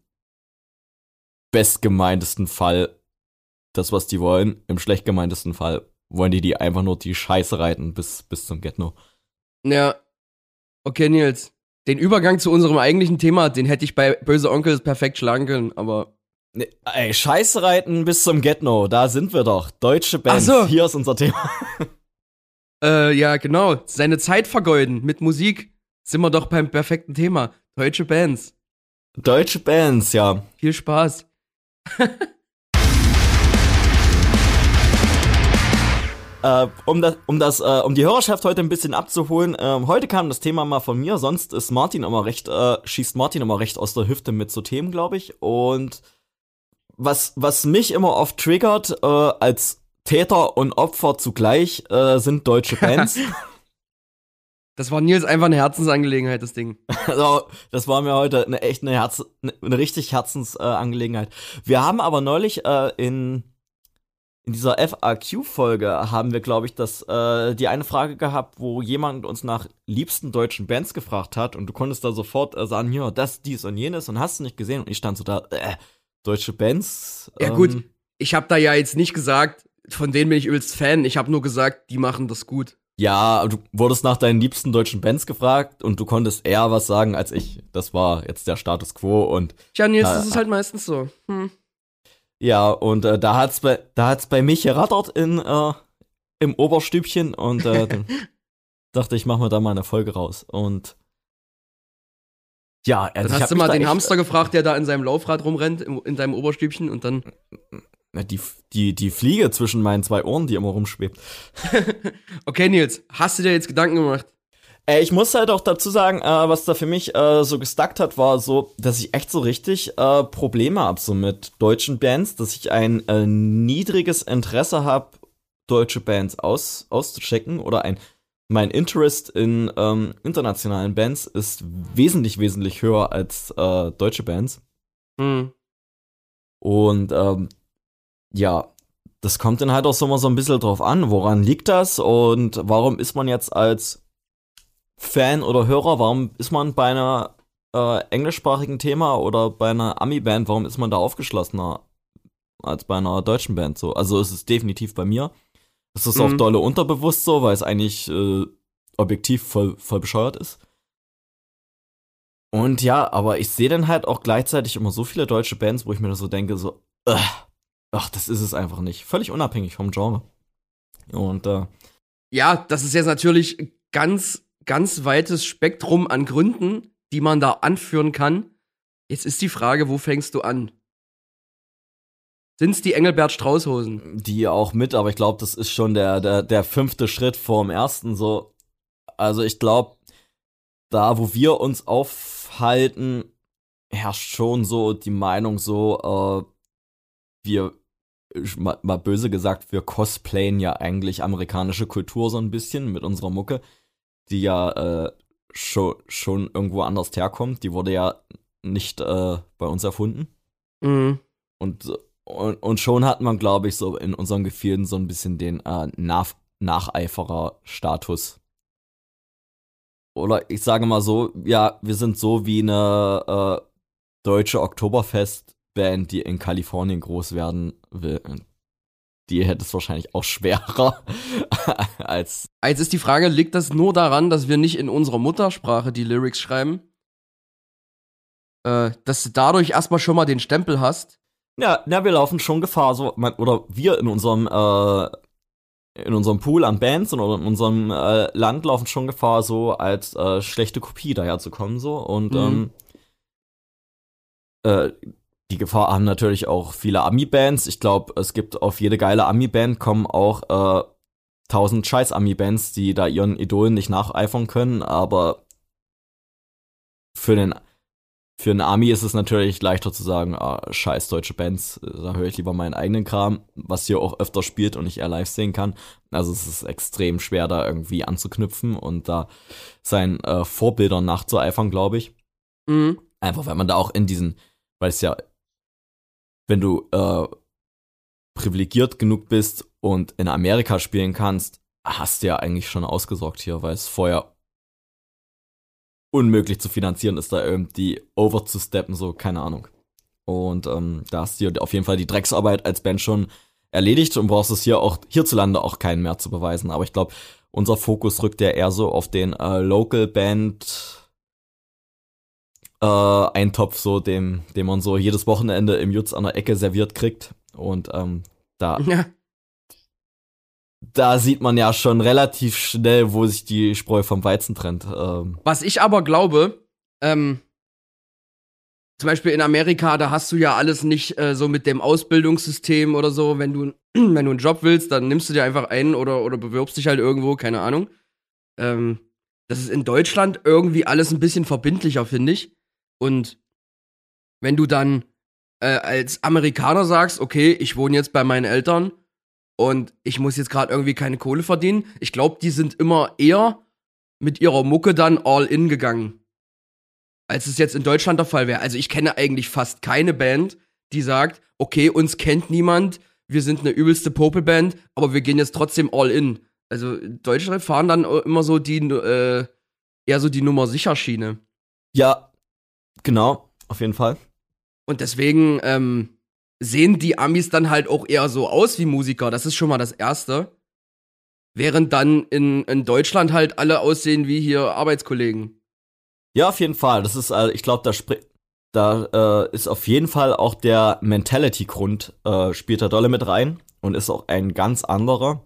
Speaker 2: bestgemeintesten Fall das, was die wollen. Im schlecht gemeintesten Fall wollen die die einfach nur die Scheiße reiten bis, bis zum Get-No.
Speaker 1: Ja. Okay, Nils. Den Übergang zu unserem eigentlichen Thema, den hätte ich bei Böse Onkel perfekt schlagen können, aber.
Speaker 2: Nee, ey, Scheiße reiten bis zum Get-No, da sind wir doch. Deutsche Band, so. hier ist unser Thema.
Speaker 1: äh, ja, genau. Seine Zeit vergeuden mit Musik sind wir doch beim perfekten Thema. Deutsche Bands.
Speaker 2: Deutsche Bands, ja.
Speaker 1: Viel Spaß.
Speaker 2: Äh, um das, um das, äh, um die Hörerschaft heute ein bisschen abzuholen. Ähm, heute kam das Thema mal von mir. Sonst ist Martin immer recht, äh, schießt Martin immer recht aus der Hüfte mit so Themen, glaube ich. Und was, was mich immer oft triggert äh, als Täter und Opfer zugleich äh, sind deutsche Bands.
Speaker 1: Das war Nils einfach eine Herzensangelegenheit, das Ding.
Speaker 2: Also, das war mir heute eine echt eine, Herz, eine, eine richtig Herzensangelegenheit. Äh, Wir haben aber neulich äh, in in dieser FAQ-Folge haben wir, glaube ich, das, äh, die eine Frage gehabt, wo jemand uns nach liebsten deutschen Bands gefragt hat und du konntest da sofort äh, sagen, ja, das, dies und jenes und hast du nicht gesehen und ich stand so da, äh, deutsche Bands.
Speaker 1: Ja ähm, gut, ich habe da ja jetzt nicht gesagt, von denen bin ich übelst Fan, ich habe nur gesagt, die machen das gut.
Speaker 2: Ja, du wurdest nach deinen liebsten deutschen Bands gefragt und du konntest eher was sagen als ich. Das war jetzt der Status quo und.
Speaker 1: Tja, Nils, äh, das ist halt meistens so. Hm.
Speaker 2: Ja, und äh, da hat's bei da hat's bei mich gerattert in äh, im Oberstübchen und äh, dann dachte ich, mach mir da mal eine Folge raus und
Speaker 1: ja, also dann hast du mal den echt, Hamster gefragt, der da in seinem Laufrad rumrennt in, in deinem Oberstübchen und dann
Speaker 2: die, die, die Fliege zwischen meinen zwei Ohren, die immer rumschwebt.
Speaker 1: okay, Nils, hast du dir jetzt Gedanken gemacht?
Speaker 2: Äh, ich muss halt auch dazu sagen, äh, was da für mich äh, so gestuckt hat, war so, dass ich echt so richtig äh, Probleme habe so mit deutschen Bands, dass ich ein äh, niedriges Interesse habe, deutsche Bands aus, auszuchecken oder ein mein Interest in ähm, internationalen Bands ist wesentlich, wesentlich höher als äh, deutsche Bands. Mhm. Und ähm, ja, das kommt dann halt auch so mal so ein bisschen drauf an, woran liegt das und warum ist man jetzt als Fan oder Hörer, warum ist man bei einer äh, englischsprachigen Thema oder bei einer Ami-Band, warum ist man da aufgeschlossener als bei einer deutschen Band so? Also es ist definitiv bei mir. Es ist mhm. auch dolle unterbewusst so, weil es eigentlich äh, objektiv voll, voll bescheuert ist. Und ja, aber ich sehe dann halt auch gleichzeitig immer so viele deutsche Bands, wo ich mir so denke, so, ach, das ist es einfach nicht. Völlig unabhängig vom Genre. Und äh,
Speaker 1: ja, das ist jetzt natürlich ganz ganz weites Spektrum an Gründen, die man da anführen kann. Jetzt ist die Frage, wo fängst du an? Sind's die Engelbert Straußhosen?
Speaker 2: Die auch mit, aber ich glaube, das ist schon der, der, der fünfte Schritt vorm ersten. So, also ich glaube, da, wo wir uns aufhalten, herrscht schon so die Meinung so, äh, wir, mal, mal böse gesagt, wir cosplayen ja eigentlich amerikanische Kultur so ein bisschen mit unserer Mucke die ja äh, schon, schon irgendwo anders herkommt. Die wurde ja nicht äh, bei uns erfunden. Mhm. Und, und, und, schon hat man, glaube ich, so in unseren Gefühlen so ein bisschen den äh, Nach Nacheiferer-Status. Oder ich sage mal so, ja, wir sind so wie eine äh, deutsche Oktoberfest-Band, die in Kalifornien groß werden will die hätte es wahrscheinlich auch schwerer als.
Speaker 1: Jetzt ist die Frage, liegt das nur daran, dass wir nicht in unserer Muttersprache die Lyrics schreiben? Äh, dass du dadurch erstmal schon mal den Stempel hast?
Speaker 2: Ja, ja, wir laufen schon Gefahr, so, oder wir in unserem, äh, in unserem Pool an Bands oder in unserem äh, Land laufen schon Gefahr, so als äh, schlechte Kopie daherzukommen, so. Und mhm. ähm, äh, die Gefahr haben natürlich auch viele Ami-Bands. Ich glaube, es gibt auf jede geile Ami-Band kommen auch äh, tausend scheiß Ami-Bands, die da ihren Idolen nicht nacheifern können, aber für den für einen Ami ist es natürlich leichter zu sagen, ah, scheiß deutsche Bands, da höre ich lieber meinen eigenen Kram, was hier auch öfter spielt und ich eher live sehen kann. Also es ist extrem schwer, da irgendwie anzuknüpfen und da seinen äh, Vorbildern nachzueifern, glaube ich. Mhm. Einfach, weil man da auch in diesen, weil es ja wenn du äh, privilegiert genug bist und in Amerika spielen kannst, hast du ja eigentlich schon ausgesorgt hier, weil es vorher unmöglich zu finanzieren ist, da irgendwie over zu steppen, so, keine Ahnung. Und ähm, da hast du auf jeden Fall die Drecksarbeit als Band schon erledigt und brauchst es hier auch hierzulande auch keinen mehr zu beweisen. Aber ich glaube, unser Fokus rückt ja eher so auf den äh, Local Band äh, Eintopf, so dem, den man so jedes Wochenende im Jutz an der Ecke serviert kriegt. Und ähm, da. Ja. Da sieht man ja schon relativ schnell, wo sich die Spreu vom Weizen trennt. Ähm.
Speaker 1: Was ich aber glaube, ähm, zum Beispiel in Amerika, da hast du ja alles nicht äh, so mit dem Ausbildungssystem oder so. Wenn du, wenn du einen Job willst, dann nimmst du dir einfach einen oder, oder bewirbst dich halt irgendwo, keine Ahnung. Ähm, das ist in Deutschland irgendwie alles ein bisschen verbindlicher, finde ich. Und wenn du dann äh, als Amerikaner sagst, okay, ich wohne jetzt bei meinen Eltern und ich muss jetzt gerade irgendwie keine Kohle verdienen, ich glaube, die sind immer eher mit ihrer Mucke dann all in gegangen. Als es jetzt in Deutschland der Fall wäre. Also ich kenne eigentlich fast keine Band, die sagt, okay, uns kennt niemand, wir sind eine übelste Popelband, aber wir gehen jetzt trotzdem all in. Also Deutschrap fahren dann immer so die, äh, eher so die Nummer sicher Schiene.
Speaker 2: Ja, genau, auf jeden Fall.
Speaker 1: Und deswegen ähm, sehen die Amis dann halt auch eher so aus wie Musiker. Das ist schon mal das Erste. Während dann in, in Deutschland halt alle aussehen wie hier Arbeitskollegen.
Speaker 2: Ja, auf jeden Fall. Das ist, äh, ich glaube, da spricht. Da äh, ist auf jeden Fall auch der Mentality-Grund, äh, spielt da dolle mit rein und ist auch ein ganz anderer.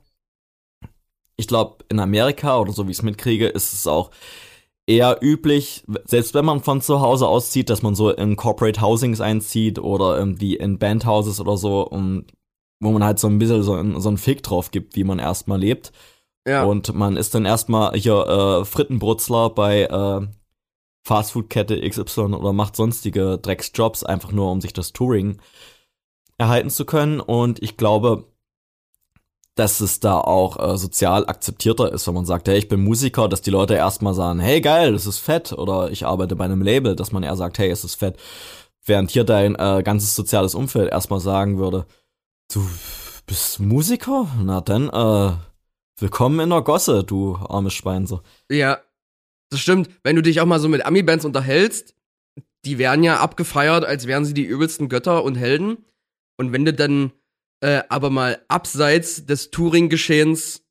Speaker 2: Ich glaube, in Amerika oder so wie ich es mitkriege, ist es auch eher üblich, selbst wenn man von zu Hause auszieht, dass man so in Corporate Housings einzieht oder irgendwie in Bandhouses oder so, um, wo man halt so ein bisschen so, ein, so einen Fick drauf gibt, wie man erstmal lebt. Ja. Und man ist dann erstmal hier äh, Frittenbrutzler bei äh, Fastfood-Kette XY oder macht sonstige Drecksjobs, einfach nur um sich das Touring erhalten zu können. Und ich glaube, dass es da auch äh, sozial akzeptierter ist, wenn man sagt, hey, ich bin Musiker, dass die Leute erstmal sagen, hey, geil, das ist fett, oder ich arbeite bei einem Label, dass man eher sagt, hey, es ist fett. Während hier dein äh, ganzes soziales Umfeld erstmal sagen würde, du bist Musiker? Na dann, äh, willkommen in der Gosse, du armes Schwein, so.
Speaker 1: Ja, das stimmt. Wenn du dich auch mal so mit Ami-Bands unterhältst, die werden ja abgefeiert, als wären sie die übelsten Götter und Helden. Und wenn du dann äh, aber mal abseits des Touring-Geschehens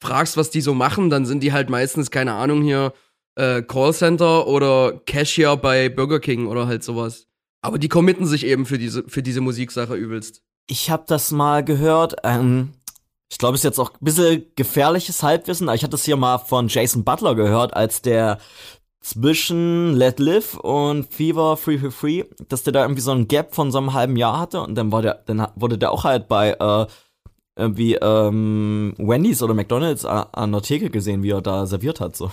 Speaker 1: fragst, was die so machen, dann sind die halt meistens, keine Ahnung, hier äh, Callcenter oder Cashier bei Burger King oder halt sowas. Aber die committen sich eben für diese, für diese Musiksache übelst.
Speaker 2: Ich hab das mal gehört, ähm, ich glaube, es ist jetzt auch ein bisschen gefährliches Halbwissen, aber ich hatte es hier mal von Jason Butler gehört, als der zwischen Let Live und Fever Free Free Free, dass der da irgendwie so ein Gap von so einem halben Jahr hatte und dann war der, dann wurde der auch halt bei äh, irgendwie ähm, Wendy's oder McDonalds an, an der Theke gesehen, wie er da serviert hat. So.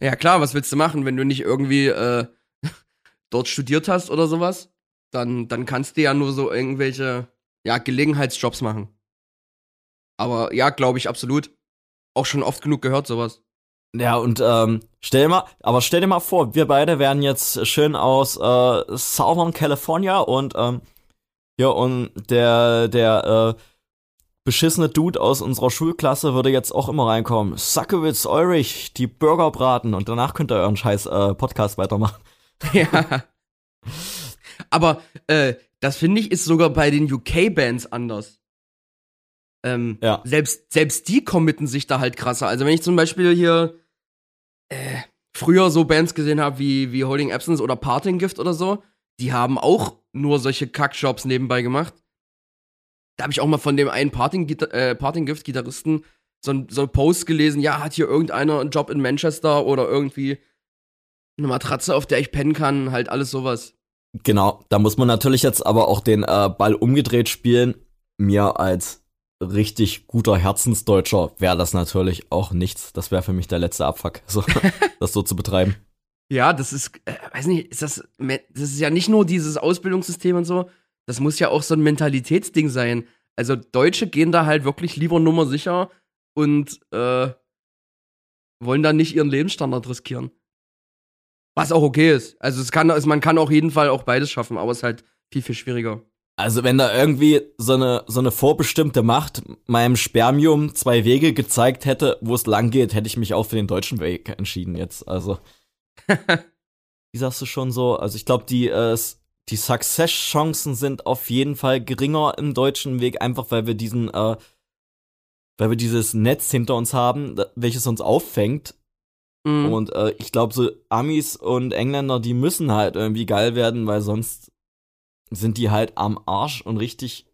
Speaker 1: Ja klar, was willst du machen, wenn du nicht irgendwie äh, dort studiert hast oder sowas? Dann, dann kannst du ja nur so irgendwelche ja, Gelegenheitsjobs machen. Aber ja, glaube ich absolut. Auch schon oft genug gehört, sowas.
Speaker 2: Ja, und ähm, stell dir mal, aber stell dir mal vor, wir beide wären jetzt schön aus äh, Southern California und ähm, ja, und der, der äh, beschissene Dude aus unserer Schulklasse würde jetzt auch immer reinkommen. Sackewitz, Eurich, die Burger braten und danach könnt ihr euren scheiß äh, Podcast weitermachen.
Speaker 1: Ja. Aber äh, das finde ich ist sogar bei den UK-Bands anders. Ähm, ja. selbst, selbst die committen sich da halt krasser. Also wenn ich zum Beispiel hier äh, früher so Bands gesehen habe wie, wie Holding Absence oder Parting Gift oder so, die haben auch nur solche Kackjobs nebenbei gemacht. Da habe ich auch mal von dem einen Parting, äh, Parting Gift Gitarristen so ein so Post gelesen, ja, hat hier irgendeiner einen Job in Manchester oder irgendwie eine Matratze, auf der ich pennen kann, halt alles sowas.
Speaker 2: Genau, da muss man natürlich jetzt aber auch den äh, Ball umgedreht spielen. Mir als richtig guter Herzensdeutscher wäre das natürlich auch nichts. Das wäre für mich der letzte Abfuck, so, das so zu betreiben.
Speaker 1: Ja, das ist, äh, weiß nicht, ist das, das ist ja nicht nur dieses Ausbildungssystem und so, das muss ja auch so ein Mentalitätsding sein. Also Deutsche gehen da halt wirklich lieber nummer sicher und äh, wollen da nicht ihren Lebensstandard riskieren. Was auch okay ist. Also es kann, also man kann auf jeden Fall auch beides schaffen, aber es ist halt viel, viel schwieriger.
Speaker 2: Also wenn da irgendwie so eine, so eine vorbestimmte Macht meinem Spermium zwei Wege gezeigt hätte, wo es lang geht, hätte ich mich auch für den deutschen Weg entschieden jetzt. Also, wie sagst du schon so? Also ich glaube, die, äh, die Success-Chancen sind auf jeden Fall geringer im deutschen Weg, einfach weil wir diesen, äh, weil wir dieses Netz hinter uns haben, welches uns auffängt. Mhm. Und äh, ich glaube, so Amis und Engländer, die müssen halt irgendwie geil werden, weil sonst sind die halt am Arsch und richtig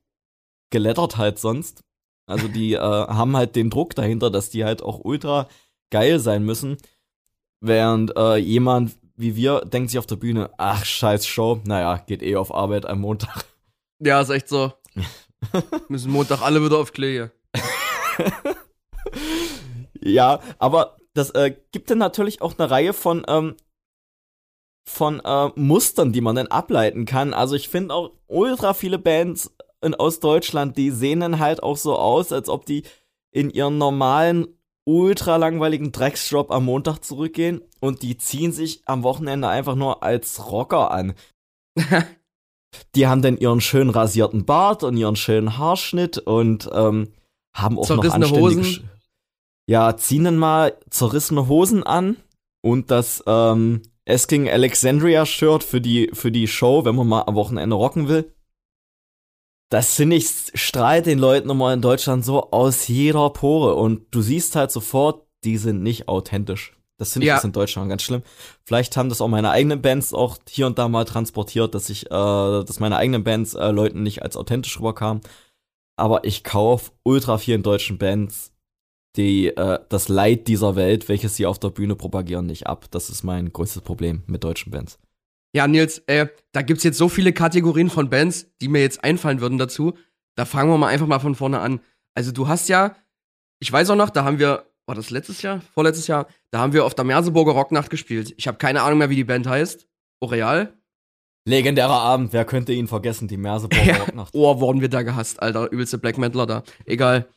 Speaker 2: gelettert halt sonst. Also die äh, haben halt den Druck dahinter, dass die halt auch ultra geil sein müssen. Während äh, jemand wie wir denkt sich auf der Bühne, ach scheiß Show, naja, geht eh auf Arbeit am Montag.
Speaker 1: Ja, ist echt so. Müssen Montag alle wieder auf Klee.
Speaker 2: ja, aber das äh, gibt dann natürlich auch eine Reihe von ähm, von äh, Mustern, die man dann ableiten kann. Also ich finde auch ultra viele Bands in Ostdeutschland, die sehen dann halt auch so aus, als ob die in ihren normalen ultra langweiligen Drecksjob am Montag zurückgehen und die ziehen sich am Wochenende einfach nur als Rocker an. Die haben dann ihren schön rasierten Bart und ihren schönen Haarschnitt und ähm, haben auch
Speaker 1: Zerrissene
Speaker 2: noch anständige
Speaker 1: Hosen.
Speaker 2: Sch- Ja, ziehen dann mal zerrissene Hosen an und das ähm, Asking Alexandria Shirt für die für die Show, wenn man mal am Wochenende rocken will. Das finde ich strahlt den Leuten immer in Deutschland so aus jeder Pore und du siehst halt sofort, die sind nicht authentisch. Das finde ich
Speaker 1: Ja.
Speaker 2: ist in Deutschland ganz schlimm. Vielleicht haben das auch meine eigenen Bands auch hier und da mal transportiert, dass ich, äh, dass meine eigenen Bands äh, Leuten nicht als authentisch rüberkamen. Aber ich kaufe ultra vielen deutschen Bands die äh, das Leid dieser Welt, welches sie auf der Bühne propagieren, nicht ab. Das ist mein größtes Problem mit deutschen Bands.
Speaker 1: Ja, Nils, äh, da gibt's jetzt so viele Kategorien von Bands, die mir jetzt einfallen würden dazu. Da fangen wir mal einfach mal von vorne an. Also du hast ja, ich weiß auch noch, da haben wir, war das letztes Jahr? Vorletztes Jahr? Da haben wir auf der Merseburger Rocknacht gespielt. Ich habe keine Ahnung mehr, wie die Band heißt. Oreal?
Speaker 2: Legendärer Abend, wer könnte ihn vergessen? Die Merseburger. Rocknacht.
Speaker 1: Oh, wurden wir da gehasst, Alter. Übelste Black Metaler da. Egal.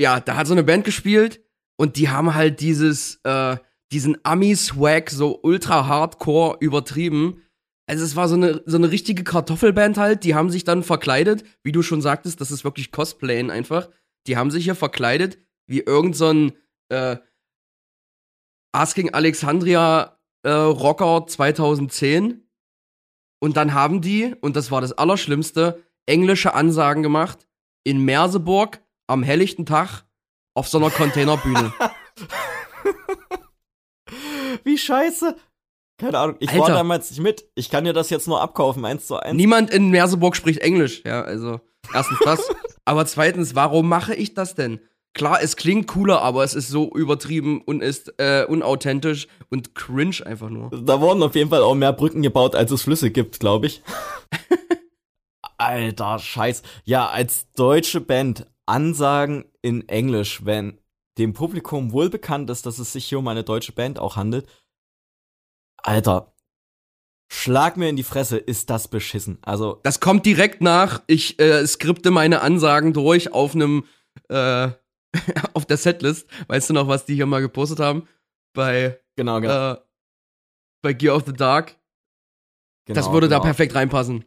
Speaker 1: Ja, da hat so eine Band gespielt und die haben halt dieses, äh, diesen Ami-Swag so ultra hardcore übertrieben. Also es war so eine, so eine richtige Kartoffelband halt. Die haben sich dann verkleidet, wie du schon sagtest, das ist wirklich Cosplayen einfach. Die haben sich hier verkleidet wie irgend so ein äh, Asking Alexandria äh, Rocker 2010. Und dann haben die, und das war das Allerschlimmste, englische Ansagen gemacht in Merseburg am helllichten Tag auf so einer Containerbühne.
Speaker 2: Wie scheiße. Keine Ahnung, ich war
Speaker 1: Alter.
Speaker 2: damals nicht mit. Ich kann dir das jetzt nur abkaufen, eins zu eins.
Speaker 1: Niemand in Merseburg spricht Englisch. Ja, also erstens das. aber zweitens, warum mache ich das denn? Klar, es klingt cooler, aber es ist so übertrieben und ist äh, unauthentisch und cringe einfach nur.
Speaker 2: Da wurden auf jeden Fall auch mehr Brücken gebaut, als es Flüsse gibt, glaube ich. Alter, scheiß. Ja, als deutsche Band Ansagen in Englisch, wenn dem Publikum wohl bekannt ist, dass es sich hier um eine deutsche Band auch handelt. Alter, schlag mir in die Fresse, ist das beschissen. Also,
Speaker 1: Das kommt direkt nach, ich äh, skripte meine Ansagen durch auf einem, äh, auf der Setlist. Weißt du noch, was die hier mal gepostet haben? Bei,
Speaker 2: genau, genau.
Speaker 1: äh, bei Gear of the Dark. das
Speaker 2: genau,
Speaker 1: würde da
Speaker 2: genau.
Speaker 1: perfekt reinpassen.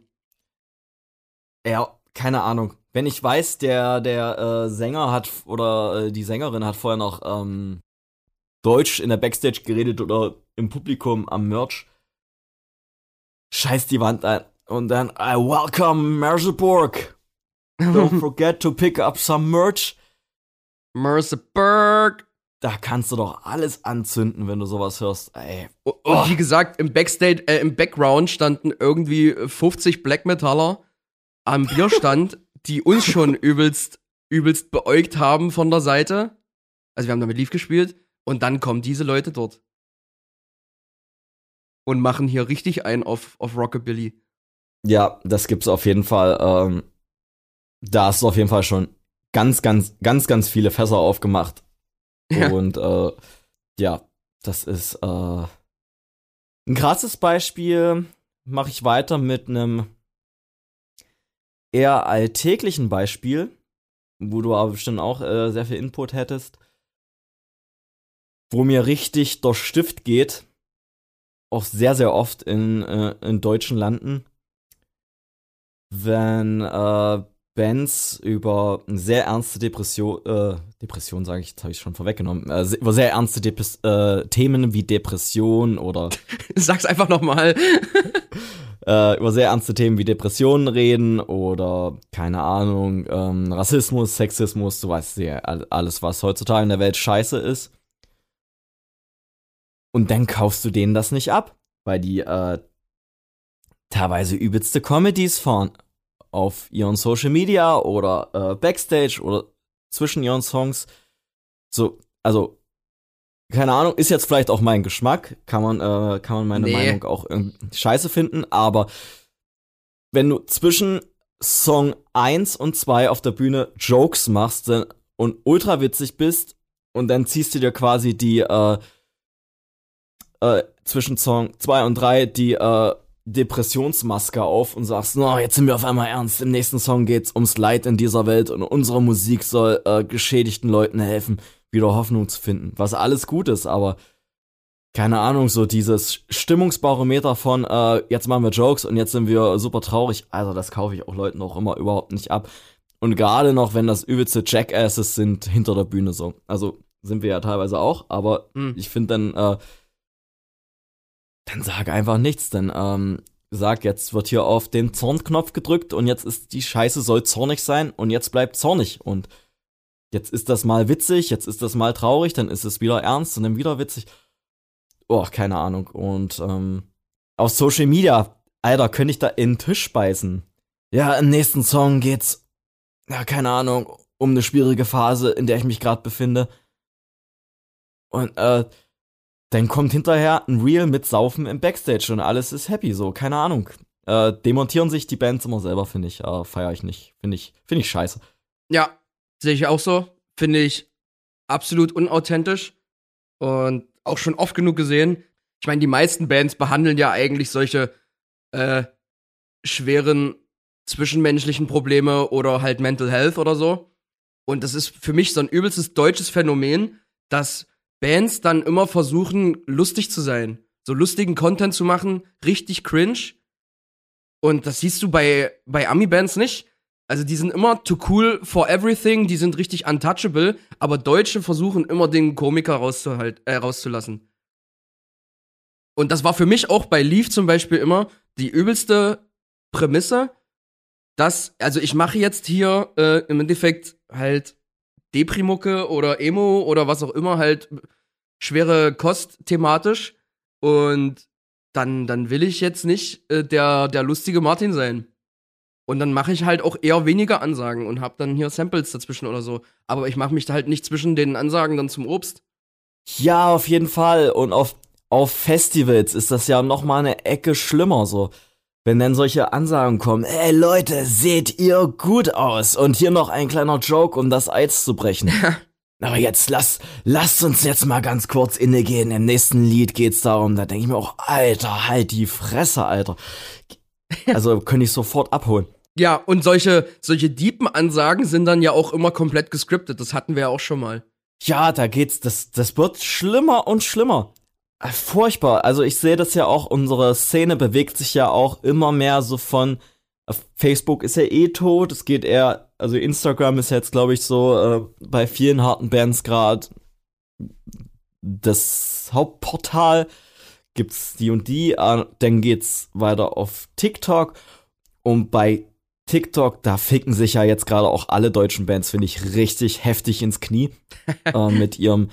Speaker 2: Ja, keine Ahnung. Wenn ich weiß, der, der äh, Sänger hat oder äh, die Sängerin hat vorher noch ähm, Deutsch in der Backstage geredet oder im Publikum am Merch, scheiß die Wand ein. Und dann, I welcome Merseburg. Don't forget to pick up some merch.
Speaker 1: Merseburg.
Speaker 2: Da kannst du doch alles anzünden, wenn du sowas hörst. Ey,
Speaker 1: Und
Speaker 2: Oh.
Speaker 1: wie gesagt, im Backstage, äh, im Background standen irgendwie 50 Black Metaller am Bierstand, die uns schon übelst, übelst beäugt haben von der Seite. Also wir haben damit Leaf gespielt und dann kommen diese Leute dort. Und machen hier richtig ein auf, auf Rockabilly.
Speaker 2: Ja, das gibt's auf jeden Fall. Ähm, da hast du auf jeden Fall schon ganz, ganz, ganz, ganz viele Fässer aufgemacht.
Speaker 1: Ja.
Speaker 2: Und äh, ja, das ist äh, ein krasses Beispiel. Mache ich weiter mit einem eher alltäglichen Beispiel, wo du aber bestimmt auch äh, sehr viel Input hättest. Wo mir richtig der Stift geht, auch sehr, sehr oft in, äh, in deutschen Landen, wenn äh, Bands über eine sehr ernste Depression, äh, Depression sage ich, jetzt habe ich schon vorweggenommen, äh, über sehr ernste Depres äh, Themen wie Depression oder
Speaker 1: Sag's einfach nochmal.
Speaker 2: äh, über sehr ernste Themen wie Depressionen reden oder keine Ahnung, ähm, Rassismus, Sexismus, du weißt ja all- alles, was heutzutage in der Welt scheiße ist. Und dann kaufst du denen das nicht ab, weil die äh, teilweise übelste Comedies fahren auf ihren Social Media oder äh, Backstage oder zwischen ihren Songs. So, also keine Ahnung, ist jetzt vielleicht auch mein Geschmack, kann man, äh, kann man meine
Speaker 1: Nee.
Speaker 2: Meinung auch irgendwie scheiße finden, aber wenn du zwischen Song 1 und 2 auf der Bühne Jokes machst dann, und ultra witzig bist und dann ziehst du dir quasi die äh, äh, zwischen Song 2 und 3 die äh, Depressionsmaske auf und sagst, no, jetzt sind wir auf einmal ernst. Im nächsten Song geht's ums Leid in dieser Welt und unsere Musik soll äh, geschädigten Leuten helfen, wieder Hoffnung zu finden. Was alles gut ist, aber keine Ahnung, so dieses Stimmungsbarometer von, äh, jetzt machen wir Jokes und jetzt sind wir super traurig. Also, das kaufe ich auch Leuten auch immer überhaupt nicht ab. Und gerade noch, wenn das übelste Jackasses sind hinter der Bühne so. Also, sind wir ja teilweise auch, aber
Speaker 1: Hm.
Speaker 2: ich finde dann, äh, dann sag einfach nichts, denn ähm, sag, jetzt wird hier auf den Zornknopf gedrückt und jetzt ist die Scheiße soll zornig sein und jetzt bleibt zornig und jetzt ist das mal witzig, jetzt ist das mal traurig, dann ist es wieder ernst und dann wieder witzig. Oh, keine Ahnung. Und ähm, auf Social Media, Alter, könnte ich da in den Tisch beißen. Ja, im nächsten Song geht's, ja, keine Ahnung, um eine schwierige Phase, in der ich mich gerade befinde. Und äh, dann kommt hinterher ein Reel mit Saufen im Backstage und alles ist happy, so, keine Ahnung. Äh, demontieren sich die Bands immer selber, finde ich. Äh, Feier ich nicht. Finde ich, finde ich scheiße.
Speaker 1: Ja, sehe ich auch so. Finde ich absolut unauthentisch. Und auch schon oft genug gesehen. Ich meine, die meisten Bands behandeln ja eigentlich solche äh, schweren zwischenmenschlichen Probleme oder halt Mental Health oder so. Und das ist für mich so ein übelstes deutsches Phänomen, dass Bands dann immer versuchen, lustig zu sein. So lustigen Content zu machen, richtig cringe. Und das siehst du bei, bei Ami-Bands nicht. Also die sind immer too cool for everything, die sind richtig untouchable, aber Deutsche versuchen immer den Komiker äh, rauszulassen. Und das war für mich auch bei Leaf zum Beispiel immer die übelste Prämisse, dass, also ich mache jetzt hier äh, im Endeffekt halt Deprimucke oder Emo oder was auch immer, halt schwere Kost thematisch. Und dann, dann will ich jetzt nicht äh, der, der lustige Martin sein. Und dann mache ich halt auch eher weniger Ansagen und hab dann hier Samples dazwischen oder so. Aber ich mache mich da halt nicht zwischen den Ansagen dann zum Obst.
Speaker 2: Ja, auf jeden Fall. Und auf, auf Festivals ist das ja noch mal eine Ecke schlimmer so. Wenn dann solche Ansagen kommen, ey Leute, seht ihr gut aus. Und hier noch ein kleiner Joke, um das Eis zu brechen. Aber jetzt lass, lasst uns jetzt mal ganz kurz innegehen. Im nächsten Lied geht's darum, da denke ich mir auch, Alter, halt die Fresse, Alter. Also könnte ich sofort abholen.
Speaker 1: Ja, und solche, solche deepen Ansagen sind dann ja auch immer komplett gescriptet. Das hatten wir ja auch schon mal.
Speaker 2: Ja, da geht's, das, das wird schlimmer und schlimmer. Äh, Furchtbar. Also ich sehe das ja auch, unsere Szene bewegt sich ja auch immer mehr so von, äh, Facebook ist ja eh tot, es geht eher, also Instagram ist jetzt, glaube ich, so äh, bei vielen harten Bands gerade das Hauptportal. Gibt's die und die, äh, dann geht's weiter auf TikTok und bei TikTok, da ficken sich ja jetzt gerade auch alle deutschen Bands, finde ich, richtig heftig ins Knie äh, mit ihrem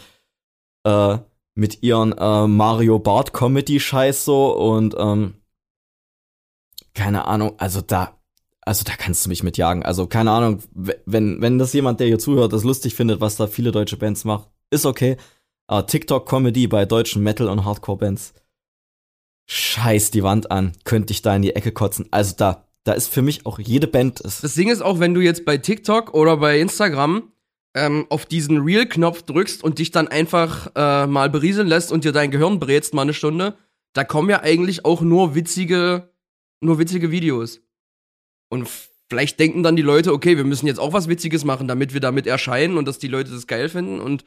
Speaker 2: äh, mit ihren äh, Mario Bart Comedy Scheiß so und ähm, keine Ahnung, also da also da kannst du mich mitjagen. Also keine Ahnung, wenn wenn das jemand, der hier zuhört, das lustig findet, was da viele deutsche Bands machen, ist okay. Aber TikTok Comedy bei deutschen Metal und Hardcore Bands scheiß die Wand an, könnte ich da in die Ecke kotzen. Also da da ist für mich auch jede Band ist
Speaker 1: Das Ding ist auch, wenn du jetzt bei TikTok oder bei Instagram ähm, auf diesen Reel-Knopf drückst und dich dann einfach äh, mal berieseln lässt und dir dein Gehirn brätst mal eine Stunde, da kommen ja eigentlich auch nur witzige, nur witzige Videos. Und vielleicht denken dann die Leute, okay, wir müssen jetzt auch was Witziges machen, damit wir damit erscheinen und dass die Leute das geil finden und,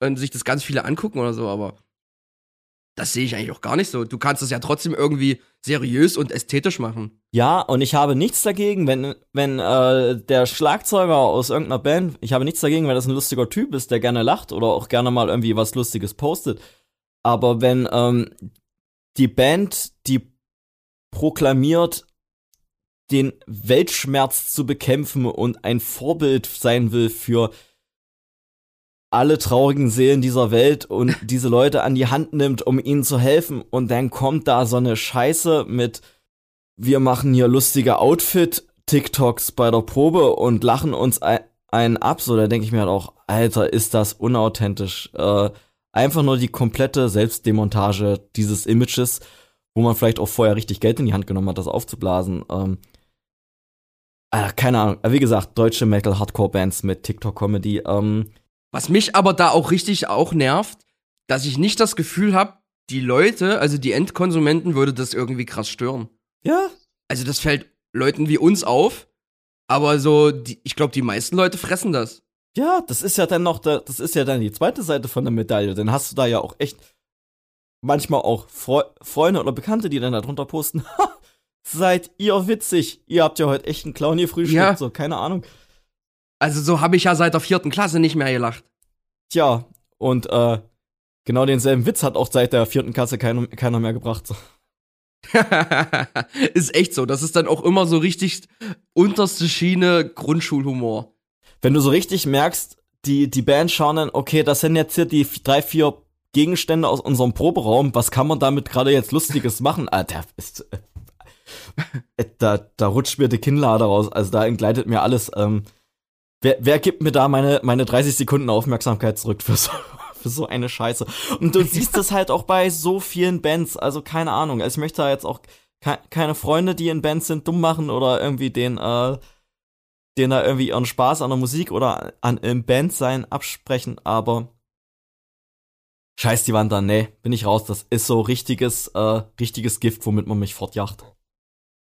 Speaker 1: und sich das ganz viele angucken oder so, aber das sehe ich eigentlich auch gar nicht so. Du kannst es ja trotzdem irgendwie seriös und ästhetisch machen.
Speaker 2: Ja, und ich habe nichts dagegen, wenn, wenn äh, der Schlagzeuger aus irgendeiner Band, ich habe nichts dagegen, wenn das ein lustiger Typ ist, der gerne lacht oder auch gerne mal irgendwie was Lustiges postet. Aber wenn ähm, die Band, die proklamiert, den Weltschmerz zu bekämpfen und ein Vorbild sein will für alle traurigen Seelen dieser Welt und diese Leute an die Hand nimmt, um ihnen zu helfen und dann kommt da so eine Scheiße mit wir machen hier lustige Outfit-TikToks bei der Probe und lachen uns ein, einen ab, so da denke ich mir halt auch, Alter, ist das unauthentisch. Äh, einfach nur die komplette Selbstdemontage dieses Images, wo man vielleicht auch vorher richtig Geld in die Hand genommen hat, das aufzublasen. Ähm, Alter, keine Ahnung. Wie gesagt, deutsche Metal-Hardcore-Bands mit TikTok-Comedy. Ähm,
Speaker 1: Was mich aber da auch richtig auch nervt, dass ich nicht das Gefühl habe, die Leute, also die Endkonsumenten, würde das irgendwie krass stören.
Speaker 2: ja,
Speaker 1: Also das fällt Leuten wie uns auf, aber so, die, ich glaube, die meisten Leute fressen das.
Speaker 2: Ja, das ist ja dann noch, der, das ist ja dann die zweite Seite von der Medaille. Dann hast du da ja auch echt manchmal auch Fre Freunde oder Bekannte, die dann da drunter posten, seid ihr witzig, ihr habt ja heute echt einen Clown hier frühstückt, ja. so, keine Ahnung.
Speaker 1: Also so habe ich ja seit der vierten Klasse nicht mehr gelacht.
Speaker 2: Tja, und äh, genau denselben Witz hat auch seit der vierten Klasse keiner, keiner mehr gebracht.
Speaker 1: Ist echt so. Das ist dann auch immer so richtig unterste Schiene Grundschulhumor.
Speaker 2: Wenn du so richtig merkst, die, die Band schauen dann, okay, das sind jetzt hier die drei, vier Gegenstände aus unserem Proberaum. Was kann man damit gerade jetzt Lustiges machen? Alter, ist, äh, da, da rutscht mir die Kinnlade raus. Also da entgleitet mir alles. Ähm, wer, wer gibt mir da meine, meine 30 Sekunden Aufmerksamkeit zurück für so, für so eine Scheiße? Und du siehst das halt auch bei so vielen Bands. Also keine Ahnung. Also ich möchte da jetzt auch ke keine Freunde, die in Bands sind, dumm machen oder irgendwie den, äh, den da irgendwie ihren Spaß an der Musik oder an im Bandsein absprechen, aber scheiß die Wand an, nee, bin ich raus. Das ist so richtiges, äh, richtiges Gift, womit man mich fortjacht.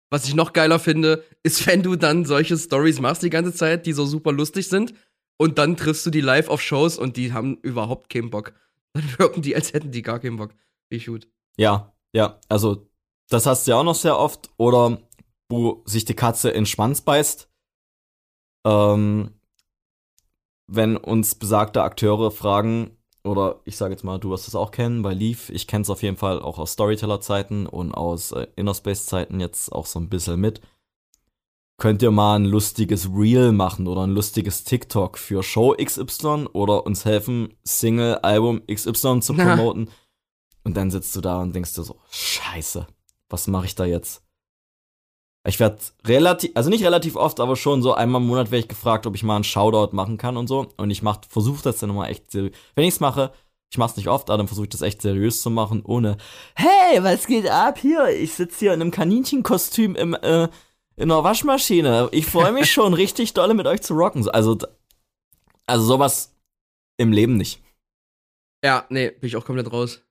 Speaker 1: Was ich noch geiler finde, ist, wenn du dann solche Stories machst die ganze Zeit, die so super lustig sind, und dann triffst du die live auf Shows und die haben überhaupt keinen Bock. Dann wirken die, als hätten die gar keinen Bock. Wie gut.
Speaker 2: Ja, ja, also das hast du ja auch noch sehr oft. Oder wo sich die Katze in den Schwanz beißt ähm, wenn uns besagte Akteure fragen, oder ich sage jetzt mal, du wirst es auch kennen bei Leaf, ich kenne es auf jeden Fall auch aus Storyteller-Zeiten und aus äh, Innerspace-Zeiten jetzt auch so ein bisschen mit. Könnt ihr mal ein lustiges Reel machen oder ein lustiges TikTok für Show XY oder uns helfen, Single-Album XY zu promoten? Und dann sitzt du da und denkst dir so, scheiße, was mache ich da jetzt? Ich werde relativ, also nicht relativ oft, aber schon so einmal im Monat werde ich gefragt, ob ich mal einen Shoutout machen kann und so. Und ich mach, versuche das dann immer echt seriös. Wenn ich es mache, ich mache es nicht oft, aber dann versuche ich das echt seriös zu machen, ohne Hey, was geht ab hier? Ich sitze hier in einem Kaninchenkostüm im, äh, in einer Waschmaschine. Ich freue mich schon richtig dolle mit euch zu rocken. Also, also sowas im Leben nicht.
Speaker 1: Ja, nee, bin ich auch komplett raus.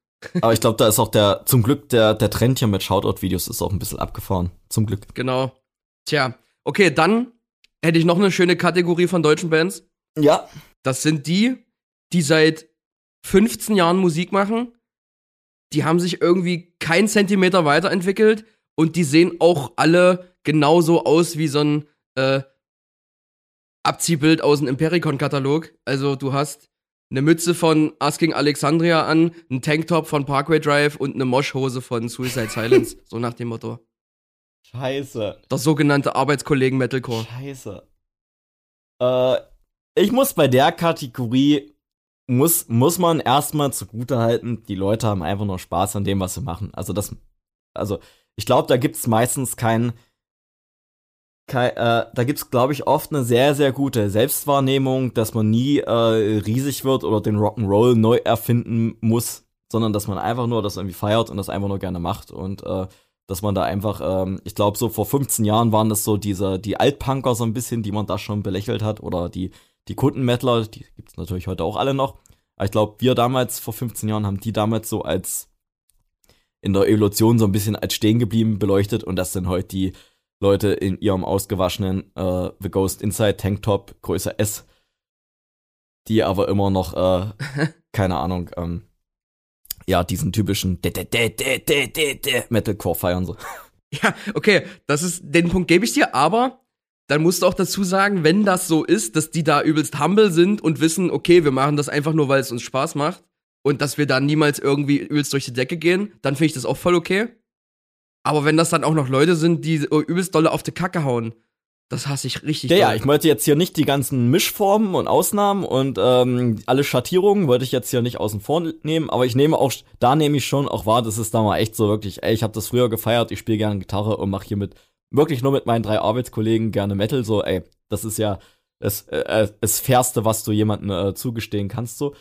Speaker 2: Aber ich glaube, da ist auch der, zum Glück, der, der Trend hier mit Shoutout-Videos ist auch ein bisschen abgefahren. Zum Glück.
Speaker 1: Genau. Tja, okay, dann hätte ich noch eine schöne Kategorie von deutschen Bands.
Speaker 2: Ja.
Speaker 1: Das sind die, die seit 15 Jahren Musik machen. Die haben sich irgendwie keinen Zentimeter weiterentwickelt und die sehen auch alle genauso aus wie so ein äh, Abziehbild aus dem Impericon-Katalog. Also du hast eine Mütze von Asking Alexandria an, ein Tanktop von Parkway Drive und eine Moschhose von Suicide Silence. so nach dem Motto.
Speaker 2: Scheiße.
Speaker 1: Das sogenannte Arbeitskollegen Metalcore.
Speaker 2: Scheiße. Äh, ich muss bei der Kategorie, muss, muss man erstmal zugutehalten, die Leute haben einfach nur Spaß an dem, was sie machen. Also das, also ich glaube, da gibt's meistens keinen Kai, äh, da gibt's glaube ich oft eine sehr sehr gute Selbstwahrnehmung, dass man nie äh, riesig wird oder den Rock'n'Roll neu erfinden muss, sondern dass man einfach nur das irgendwie feiert und das einfach nur gerne macht und äh, dass man da einfach, ähm, ich glaube so vor 15 Jahren waren das so diese die Altpunker so ein bisschen, die man da schon belächelt hat oder die die Kundenmettler, die gibt's natürlich heute auch alle noch. Aber ich glaube, wir damals vor 15 Jahren haben die damals so als in der Evolution so ein bisschen als stehen geblieben beleuchtet und das sind heute die Leute in ihrem ausgewaschenen äh, The Ghost Inside Tanktop Größe S, die aber immer noch, äh, keine Ahnung, ähm, ja, diesen typischen Metalcore feiern so.
Speaker 1: Ja, okay, das ist, den Punkt gebe ich dir, aber dann musst du auch dazu sagen, wenn das so ist, dass die da übelst humble sind und wissen, okay, wir machen das einfach nur, weil es uns Spaß macht und dass wir da niemals irgendwie übelst durch die Decke gehen, dann finde ich das auch voll okay. Aber wenn das dann auch noch Leute sind, die übelst dolle auf die Kacke hauen, das hasse ich richtig.
Speaker 2: Ja, doll. ja, ich wollte jetzt hier nicht die ganzen Mischformen und Ausnahmen und ähm, alle Schattierungen wollte ich jetzt hier nicht außen vor nehmen, aber ich nehme auch, da nehme ich schon auch wahr, das ist da mal echt so wirklich, ey, ich habe das früher gefeiert, ich spiele gerne Gitarre und mache hier mit, wirklich nur mit meinen drei Arbeitskollegen gerne Metal, so, ey, das ist ja das, äh, äh das Fairste, was du jemandem äh, zugestehen kannst, so.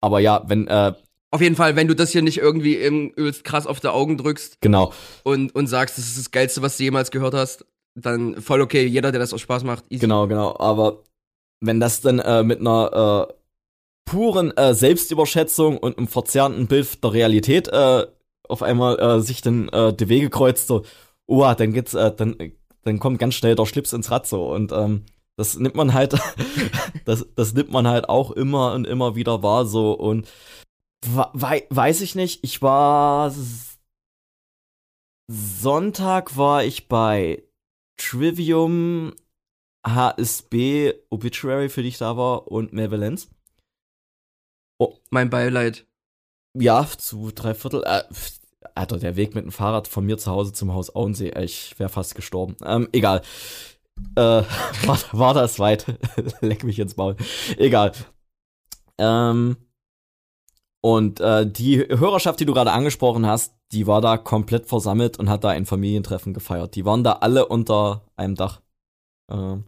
Speaker 2: Aber ja, wenn, äh,
Speaker 1: auf jeden Fall, wenn du das hier nicht irgendwie im übelst krass auf die Augen drückst.
Speaker 2: Genau.
Speaker 1: Und, und sagst, das ist das Geilste, was du jemals gehört hast, dann voll okay. Jeder, der das auch Spaß macht.
Speaker 2: Easy. Genau, genau. Aber wenn das dann äh, mit einer äh, puren äh, Selbstüberschätzung und einem verzerrten Bild der Realität äh, auf einmal äh, sich dann äh, die Wege kreuzt, so, oh, dann geht's, äh, dann, dann kommt ganz schnell der Schlips ins Rad so. Und ähm, das nimmt man halt, das, das nimmt man halt auch immer und immer wieder wahr so. Und We weiß ich nicht. Ich war. Sonntag war ich bei Trivium, HSB, Obituary, für die ich da war, und Malevolence.
Speaker 1: Oh. Mein Beileid.
Speaker 2: Ja, zu drei Viertel. Äh, Alter, der Weg mit dem Fahrrad von mir zu Hause zum Haus Auensee, ich wäre fast gestorben. Ähm, egal. Äh, war, war das weit? Leck mich ins Maul. Egal. Ähm, und äh, die Hörerschaft, die du gerade angesprochen hast, die war da komplett versammelt und hat da ein Familientreffen gefeiert. Die waren da alle unter einem Dach. Ähm,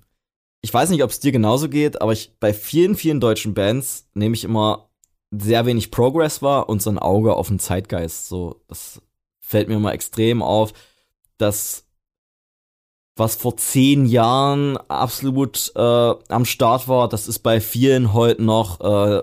Speaker 2: ich weiß nicht, ob es dir genauso geht, aber ich bei vielen, vielen deutschen Bands nehme ich immer sehr wenig Progress wahr und so ein Auge auf den Zeitgeist. So, das fällt mir immer extrem auf, dass was vor zehn Jahren absolut äh, am Start war, das ist bei vielen heute noch äh,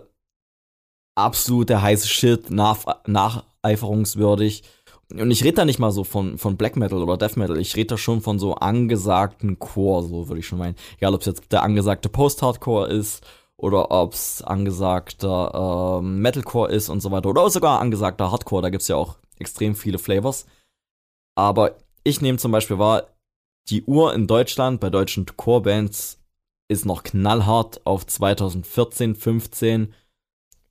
Speaker 2: absolut der heiße Shit, nach, nacheiferungswürdig. Und ich rede da nicht mal so von, von Black Metal oder Death Metal, ich rede da schon von so angesagten Core, so würde ich schon meinen. Egal, ob es jetzt der angesagte Post-Hardcore ist oder ob es angesagter äh, Metalcore ist und so weiter oder sogar angesagter Hardcore, da gibt es ja auch extrem viele Flavors. Aber ich nehme zum Beispiel wahr, die Uhr in Deutschland bei deutschen Core-Bands ist noch knallhart auf 2014, 15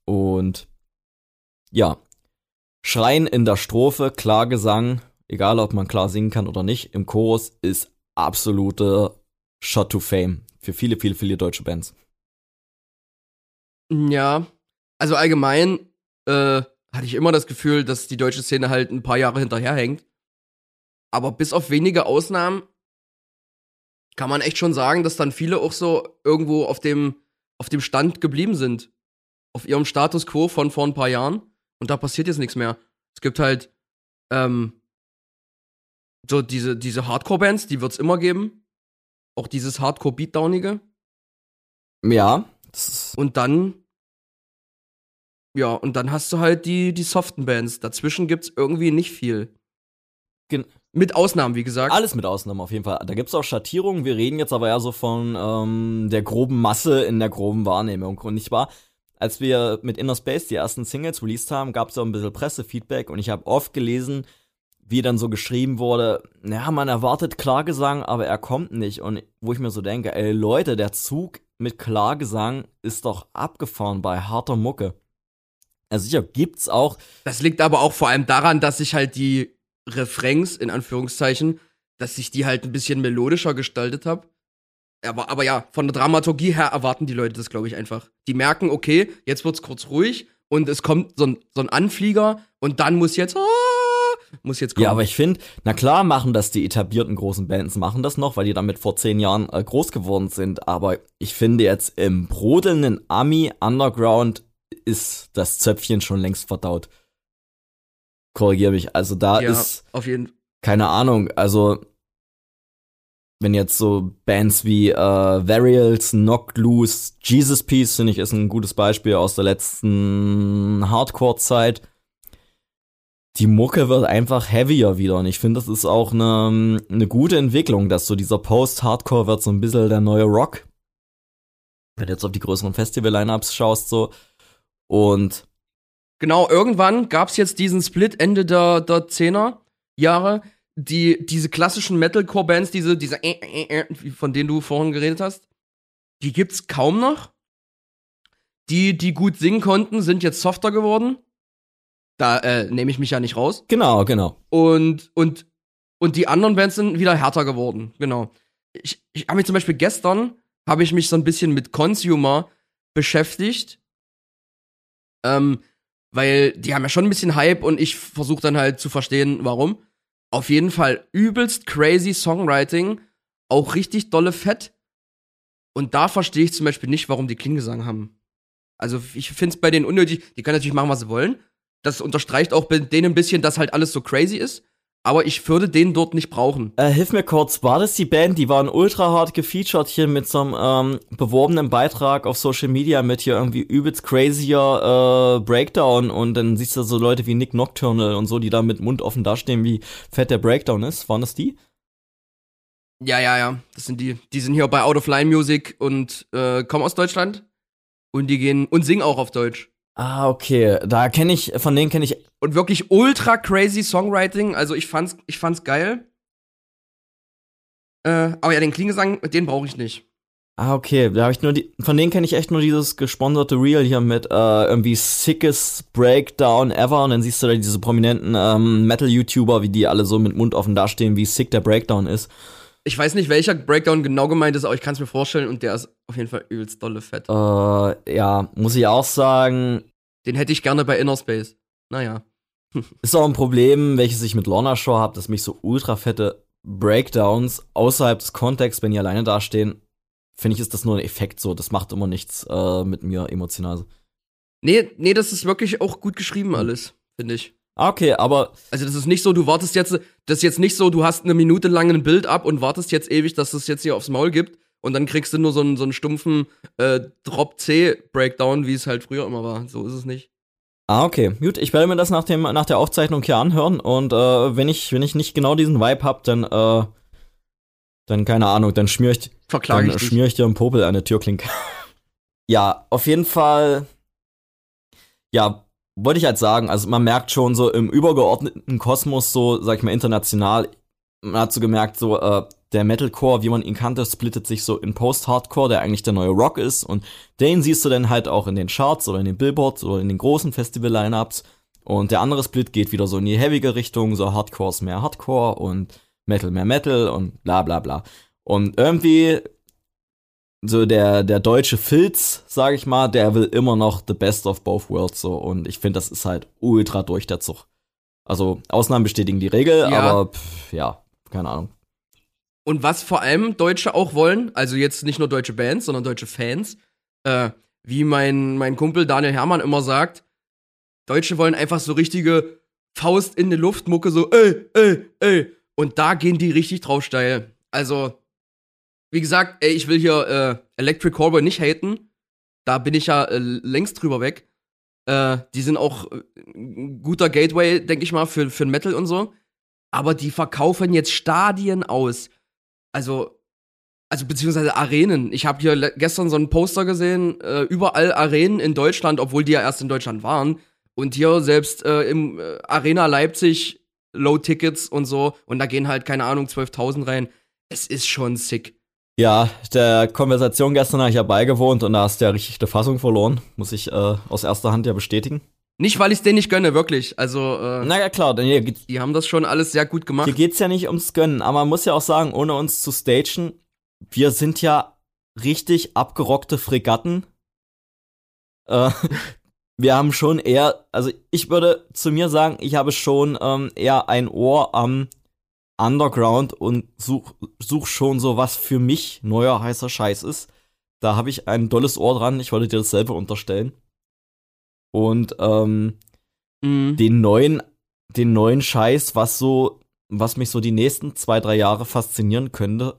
Speaker 2: und ja, Schreien in der Strophe, Klargesang, egal ob man klar singen kann oder nicht, im Chorus ist absolute Shot to Fame für viele, viele, viele deutsche Bands.
Speaker 1: Ja, also allgemein äh, hatte ich immer das Gefühl, dass die deutsche Szene halt ein paar Jahre hinterherhängt. Aber bis auf wenige Ausnahmen kann man echt schon sagen, dass dann viele auch so irgendwo auf dem, auf dem Stand geblieben sind auf ihrem Status quo von vor ein paar Jahren und da passiert jetzt nichts mehr. Es gibt halt ähm, so diese, diese Hardcore-Bands, die wird es immer geben. Auch dieses Hardcore-Beatdownige.
Speaker 2: Ja.
Speaker 1: Und dann, ja, und dann hast du halt die, die soften Bands. Dazwischen gibt's irgendwie nicht viel. Gen mit Ausnahmen, wie gesagt.
Speaker 2: Alles mit Ausnahmen auf jeden Fall. Da gibt's auch Schattierungen. Wir reden jetzt aber ja so von ähm, der groben Masse in der groben Wahrnehmung. Und nicht wahr? Als wir mit Inner Space die ersten Singles released haben, gab es auch ein bisschen Pressefeedback und ich habe oft gelesen, wie dann so geschrieben wurde, naja, man erwartet Klargesang, aber er kommt nicht. Und wo ich mir so denke, ey Leute, der Zug mit Klargesang ist doch abgefahren bei harter Mucke. Also sicher gibt's auch.
Speaker 1: Das liegt aber auch vor allem daran, dass sich halt die Refrains, in Anführungszeichen, dass ich die halt ein bisschen melodischer gestaltet habe. Aber, aber ja, von der Dramaturgie her erwarten die Leute das, glaube ich, einfach. Die merken, okay, jetzt wird's kurz ruhig und es kommt so ein, so ein Anflieger und dann muss jetzt, ah, muss jetzt kommen.
Speaker 2: Ja, aber ich finde, na klar machen das die etablierten großen Bands, machen das noch, weil die damit vor zehn Jahren äh, groß geworden sind. Aber ich finde jetzt im brodelnden Ami Underground ist das Zöpfchen schon längst verdaut. Korrigiere mich. Also da ja, ist.
Speaker 1: Auf jeden
Speaker 2: Keine Ahnung. Also wenn jetzt so Bands wie äh, Varials, Knocked Loose, Jesus Peace, finde ich, ist ein gutes Beispiel aus der letzten Hardcore-Zeit. Die Mucke wird einfach heavier wieder und ich finde, das ist auch eine, eine gute Entwicklung, dass so dieser Post-Hardcore wird so ein bisschen der neue Rock. Wenn du jetzt auf die größeren Festival-Lineups schaust, so. Und.
Speaker 1: Genau, irgendwann gab's jetzt diesen Split Ende der, der 10er Jahre die, diese klassischen Metalcore-Bands, diese, diese, äh, äh, äh, von denen du vorhin geredet hast, die gibt's kaum noch. Die, die gut singen konnten, sind jetzt softer geworden. Da äh, nehme ich mich ja nicht raus.
Speaker 2: Genau, genau.
Speaker 1: Und, und, und die anderen Bands sind wieder härter geworden. Genau. Ich, ich habe mich zum Beispiel gestern, habe ich mich so ein bisschen mit Consumer beschäftigt. Ähm, weil die haben ja schon ein bisschen Hype und ich versuche dann halt zu verstehen, warum. Auf jeden Fall übelst crazy Songwriting, auch richtig dolle Fett. Und da verstehe ich zum Beispiel nicht, warum die Klingesang haben. Also ich finde es bei denen unnötig, die können natürlich machen, was sie wollen. Das unterstreicht auch bei denen ein bisschen, dass halt alles so crazy ist aber ich würde den dort nicht brauchen.
Speaker 2: Äh, hilf mir kurz, war das die Band, die waren ultra hart gefeatured hier mit so einem ähm, beworbenen Beitrag auf Social Media mit hier irgendwie übelst crazier äh, Breakdown und dann siehst du so Leute wie Nick Nocturnal und so, die da mit Mund offen dastehen, wie fett der Breakdown ist. Waren das die?
Speaker 1: Ja, ja, ja. Das sind die. Die sind hier bei Out of Line Music und äh, kommen aus Deutschland. Und die gehen und singen auch auf Deutsch.
Speaker 2: Ah, okay. Da kenne ich, von denen kenne ich.
Speaker 1: Und wirklich ultra crazy Songwriting. Also ich fand's, ich fand's geil. Äh, aber ja, den Klingesang, den brauche ich nicht.
Speaker 2: Ah, okay. Da habe ich nur die. Von denen kenne ich echt nur dieses gesponserte Reel hier mit äh, irgendwie sickest Breakdown ever. Und dann siehst du da diese prominenten ähm, Metal-YouTuber, wie die alle so mit Mund offen dastehen, wie sick der Breakdown ist.
Speaker 1: Ich weiß nicht, welcher Breakdown genau gemeint ist, aber ich kann es mir vorstellen und der ist auf jeden Fall übelst dolle fett.
Speaker 2: Äh, ja, muss ich auch sagen.
Speaker 1: Den hätte ich gerne bei Inner Space. Naja.
Speaker 2: ist auch ein Problem, welches ich mit Lorna Shore habe, dass mich so ultra fette Breakdowns außerhalb des Kontexts, wenn die alleine dastehen, finde ich, ist das nur ein Effekt so. Das macht immer nichts äh, mit mir emotional.
Speaker 1: Nee, nee, das ist wirklich auch gut geschrieben alles, finde ich.
Speaker 2: Ah, okay, aber.
Speaker 1: Also, das ist nicht so, du wartest jetzt, das ist jetzt nicht so, du hast eine Minute lang ein Bild ab und wartest jetzt ewig, dass es jetzt hier aufs Maul gibt und dann kriegst du nur so einen, so einen stumpfen äh, Drop-C-Breakdown, wie es halt früher immer war. So ist es nicht.
Speaker 2: Ah, okay. Gut, ich werde mir das nach, dem, nach der Aufzeichnung hier anhören und äh, wenn, ich, wenn ich nicht genau diesen Vibe hab, dann, äh, dann keine Ahnung, dann schmier ich,
Speaker 1: Verklage
Speaker 2: dann schmier ich dir einen Popel an der Türklinke. ja, auf jeden Fall. Ja, wollte ich halt sagen, also man merkt schon so im übergeordneten Kosmos, so, sag ich mal, international, man hat so gemerkt, so, äh, der Metalcore, wie man ihn kannte, splittet sich so in Post-Hardcore, der eigentlich der neue Rock ist. Und den siehst du dann halt auch in den Charts oder in den Billboards oder in den großen Festival-Lineups. Und der andere Split geht wieder so in die heavige Richtung, so Hardcore ist mehr Hardcore und Metal mehr Metal und bla bla bla. Und irgendwie so der, der deutsche Filz, sag ich mal, der will immer noch the best of both worlds so. Und ich finde, das ist halt ultra durch der Zug. Also, Ausnahmen bestätigen die Regel, ja. aber pff, ja, keine Ahnung.
Speaker 1: Und was vor allem Deutsche auch wollen, also jetzt nicht nur deutsche Bands, sondern deutsche Fans, äh, wie mein, mein Kumpel Daniel Hermann immer sagt, Deutsche wollen einfach so richtige Faust in die Luft, Mucke so, ey, ey, ey. Und da gehen die richtig drauf steil. Also, wie gesagt, ey, ich will hier äh, Electric Callboy nicht haten. Da bin ich ja äh, längst drüber weg. Äh, die sind auch ein äh, guter Gateway, denke ich mal, für, für Metal und so. Aber die verkaufen jetzt Stadien aus. Also, also beziehungsweise Arenen. Ich habe hier gestern so einen Poster gesehen, äh, überall Arenen in Deutschland, obwohl die ja erst in Deutschland waren. Und hier selbst äh, im Arena Leipzig Low Tickets und so. Und da gehen halt, keine Ahnung, 12.000 rein. Es ist schon sick.
Speaker 2: Ja, der Konversation gestern habe ich ja beigewohnt und da hast du ja richtig die Fassung verloren. Muss ich äh, aus erster Hand ja bestätigen.
Speaker 1: Nicht, weil ich es denen nicht gönne, wirklich. Also, äh,
Speaker 2: Na ja, klar, denn hier geht's,
Speaker 1: die haben das schon alles sehr gut gemacht.
Speaker 2: Hier geht's ja nicht ums Gönnen, aber man muss ja auch sagen, ohne uns zu stagen, wir sind ja richtig abgerockte Fregatten. Äh, wir haben schon eher, also ich würde zu mir sagen, ich habe schon ähm, eher ein Ohr am Underground und such, such schon so, was für mich neuer heißer Scheiß ist. Da habe ich ein dolles Ohr dran. Ich wollte dir das selber unterstellen. Und ähm, mhm. den neuen, den neuen Scheiß, was so, was mich so die nächsten zwei, drei Jahre faszinieren könnte,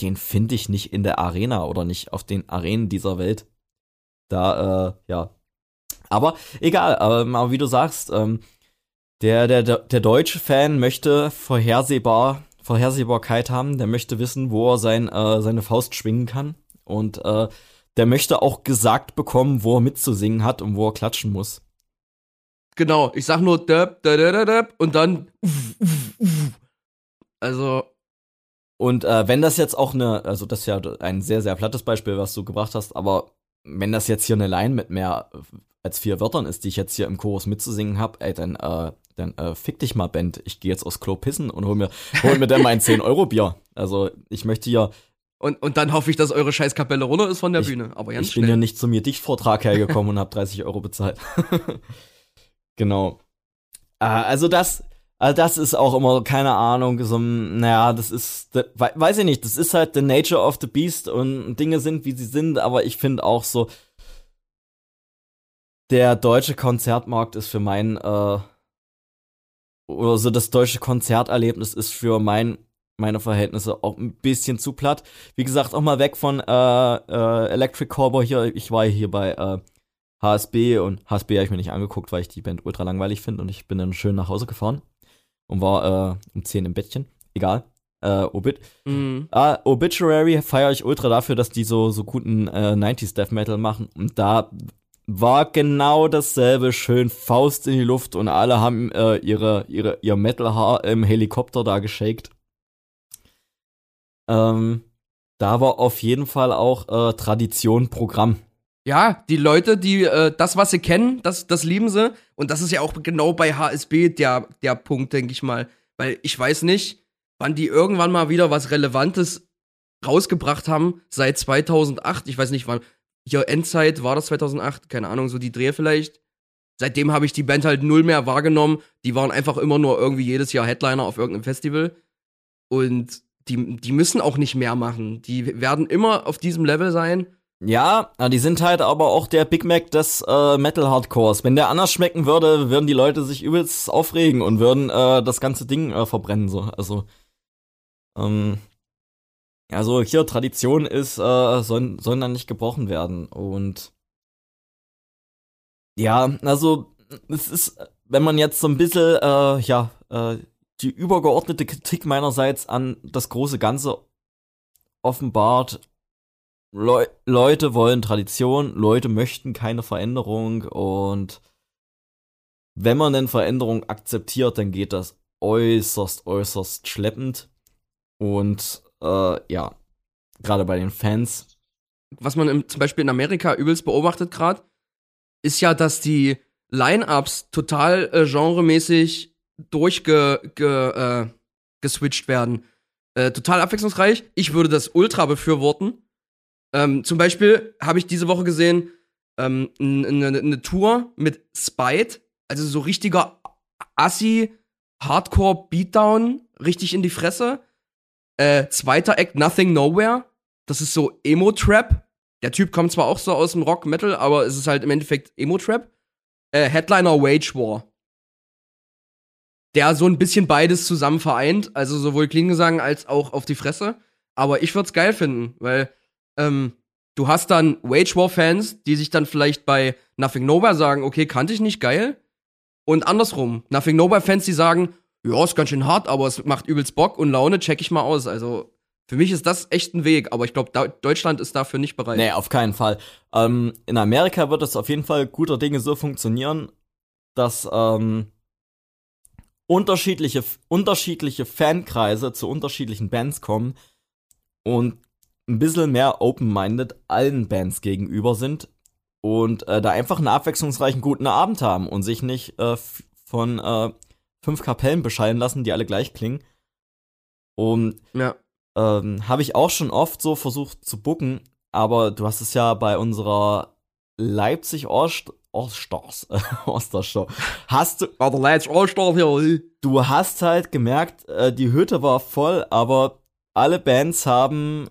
Speaker 2: den finde ich nicht in der Arena oder nicht auf den Arenen dieser Welt. Da, äh, ja. Aber egal, aber wie du sagst, ähm, der, der, der deutsche Fan möchte vorhersehbar, Vorhersehbarkeit haben, der möchte wissen, wo er sein, äh, seine Faust schwingen kann. Und äh, der möchte auch gesagt bekommen, wo er mitzusingen hat und wo er klatschen muss.
Speaker 1: Genau, ich sag nur döp, döp, döp, döp und dann also
Speaker 2: und äh, wenn das jetzt auch eine, also das ist ja ein sehr, sehr plattes Beispiel, was du gebracht hast, aber wenn das jetzt hier eine Line mit mehr als vier Wörtern ist, die ich jetzt hier im Chorus mitzusingen habe, ey, dann, äh, dann äh, fick dich mal, Band. Ich gehe jetzt aus Klo pissen und hol mir, hol mir dann mein 10-Euro-Bier. Also ich möchte ja.
Speaker 1: Und, und dann hoffe ich, dass eure Scheißkapelle runter ist von der ich, Bühne. Aber ganz
Speaker 2: Ich
Speaker 1: schnell.
Speaker 2: bin ja nicht zu mir Dichtvortrag hergekommen und habe 30 Euro bezahlt. genau. Äh, also das, also das ist auch immer, keine Ahnung, so, naja, das ist, weiß ich nicht, das ist halt the nature of the beast und Dinge sind, wie sie sind, aber ich finde auch so, der deutsche Konzertmarkt ist für mein, äh, oder so das deutsche Konzerterlebnis ist für mein, meine Verhältnisse auch ein bisschen zu platt. Wie gesagt, auch mal weg von äh, äh, Electric Cowboy hier. Ich war hier bei äh, HSB und HSB habe ich mir nicht angeguckt, weil ich die Band ultra langweilig finde und ich bin dann schön nach Hause gefahren und war äh, um 10 im Bettchen. Egal. Äh, Obit. Mhm. Ah, Obituary feiere ich ultra dafür, dass die so, so guten äh, 90s Death Metal machen und da war genau dasselbe, schön Faust in die Luft und alle haben äh, ihre, ihre, ihr Metal-Haar im Helikopter da geschakt. Ähm, da war auf jeden Fall auch äh, Tradition Programm.
Speaker 1: Ja, die Leute, die äh, das, was sie kennen, das, das lieben sie. Und das ist ja auch genau bei HSB der, der Punkt, denke ich mal. Weil ich weiß nicht, wann die irgendwann mal wieder was Relevantes rausgebracht haben seit 2008. Ich weiß nicht, wann. Hier Endzeit war das 2008, keine Ahnung, so die Dreh vielleicht. Seitdem habe ich die Band halt null mehr wahrgenommen. Die waren einfach immer nur irgendwie jedes Jahr Headliner auf irgendeinem Festival. Und die, die müssen auch nicht mehr machen. Die werden immer auf diesem Level sein.
Speaker 2: Ja, die sind halt aber auch der Big Mac des äh, Metal Hardcores. Wenn der anders schmecken würde, würden die Leute sich übelst aufregen und würden äh, das ganze Ding äh, verbrennen. So. Also, ähm, also hier Tradition ist, äh, sollen, sollen dann nicht gebrochen werden. Und ja, also es ist, wenn man jetzt so ein bisschen, äh, ja, äh, die übergeordnete Kritik meinerseits an das große Ganze offenbart. Le Leute wollen Tradition, Leute möchten keine Veränderung und wenn man denn Veränderung akzeptiert, dann geht das äußerst, äußerst schleppend. Und äh, ja, gerade bei den Fans.
Speaker 1: Was man im, zum Beispiel in Amerika übelst beobachtet gerade, ist ja, dass die Line-Ups total äh, genremäßig durchgeswitcht ge, äh, werden. Äh, total abwechslungsreich. Ich würde das ultra befürworten. Ähm, zum Beispiel habe ich diese Woche gesehen ähm, eine ne Tour mit Spite, also so richtiger Assi, Hardcore Beatdown, richtig in die Fresse. Äh, zweiter Act Nothing Nowhere. Das ist so Emo-Trap. Der Typ kommt zwar auch so aus dem Rock-Metal, aber es ist halt im Endeffekt Emo-Trap. Äh, Headliner Wage War der so ein bisschen beides zusammen vereint, also sowohl Klingesang als auch auf die Fresse. Aber ich würde es geil finden, weil ähm, du hast dann Wage War Fans, die sich dann vielleicht bei Nothing Nowhere sagen, okay, kannte ich nicht, geil. Und andersrum, Nothing Nowhere Fans, die sagen, ja, ist ganz schön hart, aber es macht übelst Bock und Laune, check ich mal aus. Also für mich ist das echt ein Weg, aber ich glaube, Deutschland ist dafür nicht bereit.
Speaker 2: Nee, auf keinen Fall. Ähm, in Amerika wird es auf jeden Fall guter Dinge so funktionieren, dass ähm, unterschiedliche, unterschiedliche Fankreise zu unterschiedlichen Bands kommen und ein bisschen mehr open-minded allen Bands gegenüber sind und äh, da einfach einen abwechslungsreichen guten Abend haben und sich nicht äh, von äh, fünf Kapellen bescheiden lassen, die alle gleich klingen. Und
Speaker 1: ja.
Speaker 2: ähm, habe ich auch schon oft so versucht zu bucken, aber du hast es ja bei unserer Leipzig Allstars, Ostershow. Hast du.
Speaker 1: War der Leipzig Allstars hier.
Speaker 2: Du hast halt gemerkt, äh, die Hütte war voll, aber alle Bands haben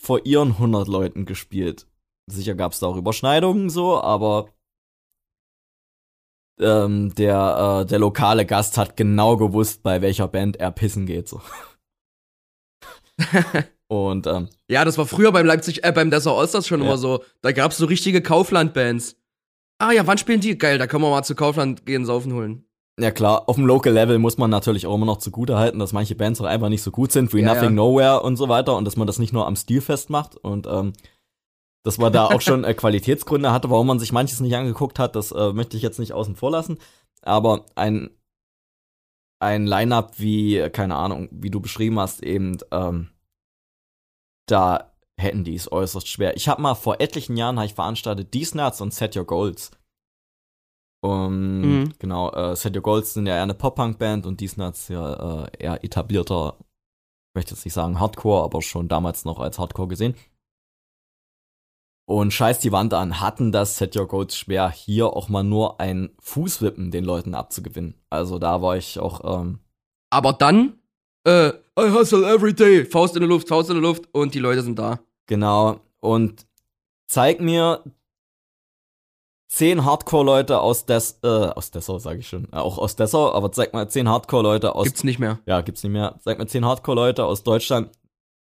Speaker 2: vor ihren 100 Leuten gespielt. Sicher gab es da auch Überschneidungen so, aber ähm, der, äh, der lokale Gast hat genau gewusst, bei welcher Band er pissen geht. So. Und ähm,
Speaker 1: ja, das war früher beim Leipzig, äh, beim Desert Allstars schon ja. immer so. Da gab es so richtige Kaufland-Bands. Ah ja, wann spielen die? Geil, da können wir mal zu Kaufland gehen, saufen holen.
Speaker 2: Ja klar, auf dem Local Level muss man natürlich auch immer noch zugute halten, dass manche Bands auch einfach nicht so gut sind, wie ja, Nothing ja. Nowhere und so weiter und dass man das nicht nur am Stil festmacht und ähm, dass man da auch schon äh, Qualitätsgründe hatte, warum man sich manches nicht angeguckt hat, das äh, möchte ich jetzt nicht außen vor lassen. Aber ein, ein Line-Up wie, keine Ahnung, wie du beschrieben hast, eben, ähm, da hätten die es äußerst schwer. Ich habe mal vor etlichen Jahren ich veranstaltet These Nuts und Set Your Goals. Um, mhm. Genau, äh, Set Your Goals sind ja eher eine Pop-Punk-Band und These Nuts ja äh, eher etablierter, ich möchte jetzt nicht sagen Hardcore, aber schon damals noch als Hardcore gesehen. Und scheiß die Wand an, hatten das Set Your Goals schwer, hier auch mal nur ein Fußwippen den Leuten abzugewinnen. Also da war ich auch. Ähm,
Speaker 1: aber dann, äh, I hustle every day, Faust in der Luft, Faust in der Luft und die Leute sind da.
Speaker 2: Genau. Und zeig mir zehn Hardcore-Leute aus Des, äh, aus Dessau, sage ich schon, auch aus Dessau, aber zeig mal zehn Hardcore-Leute aus.
Speaker 1: Gibt's nicht mehr.
Speaker 2: Ja, gibt's nicht mehr. Zeig mir zehn Hardcore-Leute aus Deutschland.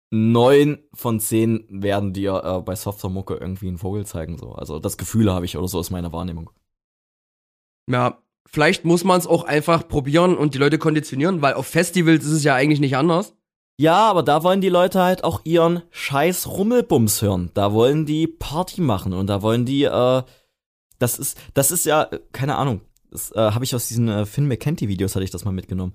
Speaker 2: Neun von zehn werden dir äh, bei Softer Mucke irgendwie einen Vogel zeigen, so. Also das Gefühl habe ich oder so ist meine Wahrnehmung.
Speaker 1: Ja, vielleicht muss man es auch einfach probieren und die Leute konditionieren, weil auf Festivals ist es ja eigentlich nicht anders.
Speaker 2: Ja, aber da wollen die Leute halt auch ihren scheiß Rummelbums hören. Da wollen die Party machen und da wollen die, äh, das ist, das ist ja, keine Ahnung, das äh, habe ich aus diesen äh, Finn McKenty-Videos, hatte ich das mal mitgenommen.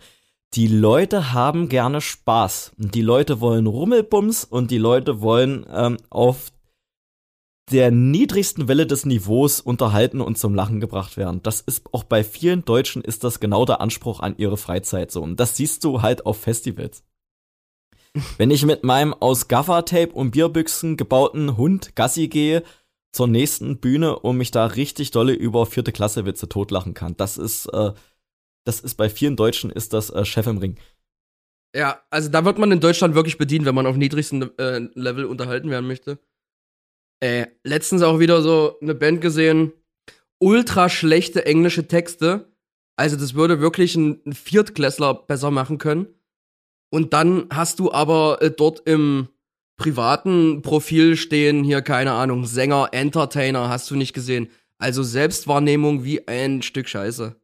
Speaker 2: Die Leute haben gerne Spaß. Und die Leute wollen Rummelbums und die Leute wollen ähm, auf der niedrigsten Welle des Niveaus unterhalten und zum Lachen gebracht werden. Das ist auch bei vielen Deutschen ist das genau der Anspruch an ihre Freizeit so. Und das siehst du halt auf Festivals. Wenn ich mit meinem aus Gaffertape und Bierbüchsen gebauten Hund Gassi gehe zur nächsten Bühne und mich da richtig dolle über vierte Klasse Witze totlachen kann, das ist, äh, das ist bei vielen Deutschen ist das äh, Chef im Ring.
Speaker 1: Ja, also da wird man in Deutschland wirklich bedient, wenn man auf niedrigstem äh, Level unterhalten werden möchte. Äh, letztens auch wieder so eine Band gesehen, ultra schlechte englische Texte. Also das würde wirklich ein, Viertklässler besser machen können. Und dann hast du aber äh, dort im privaten Profil stehen hier, keine Ahnung, Sänger, Entertainer, hast du nicht gesehen. Also Selbstwahrnehmung wie ein Stück Scheiße.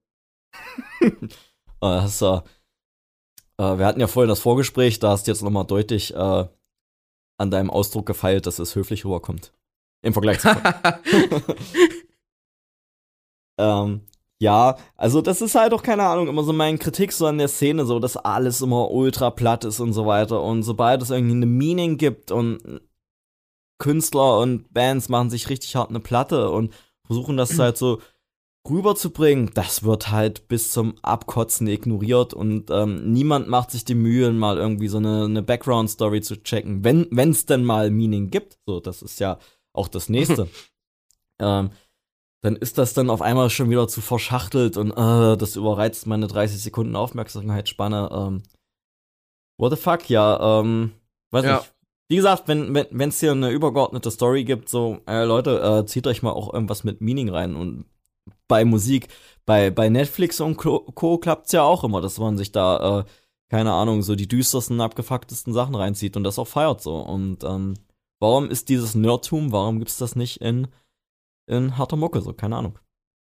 Speaker 2: das ist, äh, wir hatten ja vorhin das Vorgespräch, da hast du jetzt nochmal deutlich äh, an deinem Ausdruck gefeilt, dass es höflich rüberkommt. Im Vergleich zu. ähm, ja, also das ist halt auch, keine Ahnung, immer so meine Kritik so an der Szene, so, dass alles immer ultra platt ist und so weiter. Und sobald es irgendwie eine Meaning gibt und Künstler und Bands machen sich richtig hart eine Platte und versuchen das halt so rüberzubringen, das wird halt bis zum Abkotzen ignoriert und ähm, niemand macht sich die Mühe, mal irgendwie so eine, eine Background-Story zu checken, wenn es denn mal Meaning gibt. So, das ist ja auch das nächste. ähm, dann ist das dann auf einmal schon wieder zu verschachtelt und äh, das überreizt meine 30 Sekunden Aufmerksamkeitsspanne. Ähm, what the fuck, ja, ähm, weiß ja. nicht. Wie gesagt, wenn es wenn, hier eine übergeordnete Story gibt, so, äh, Leute, äh, zieht euch mal auch irgendwas mit Meaning rein. Und bei Musik, bei, bei Netflix und Co. Co klappt's ja auch immer, dass man sich da, äh, keine Ahnung, so die düstersten, abgefucktesten Sachen reinzieht und das auch feiert so. Und ähm, Warum ist dieses Nerdtum, warum gibt's das nicht in, in harter Mucke, so, keine Ahnung.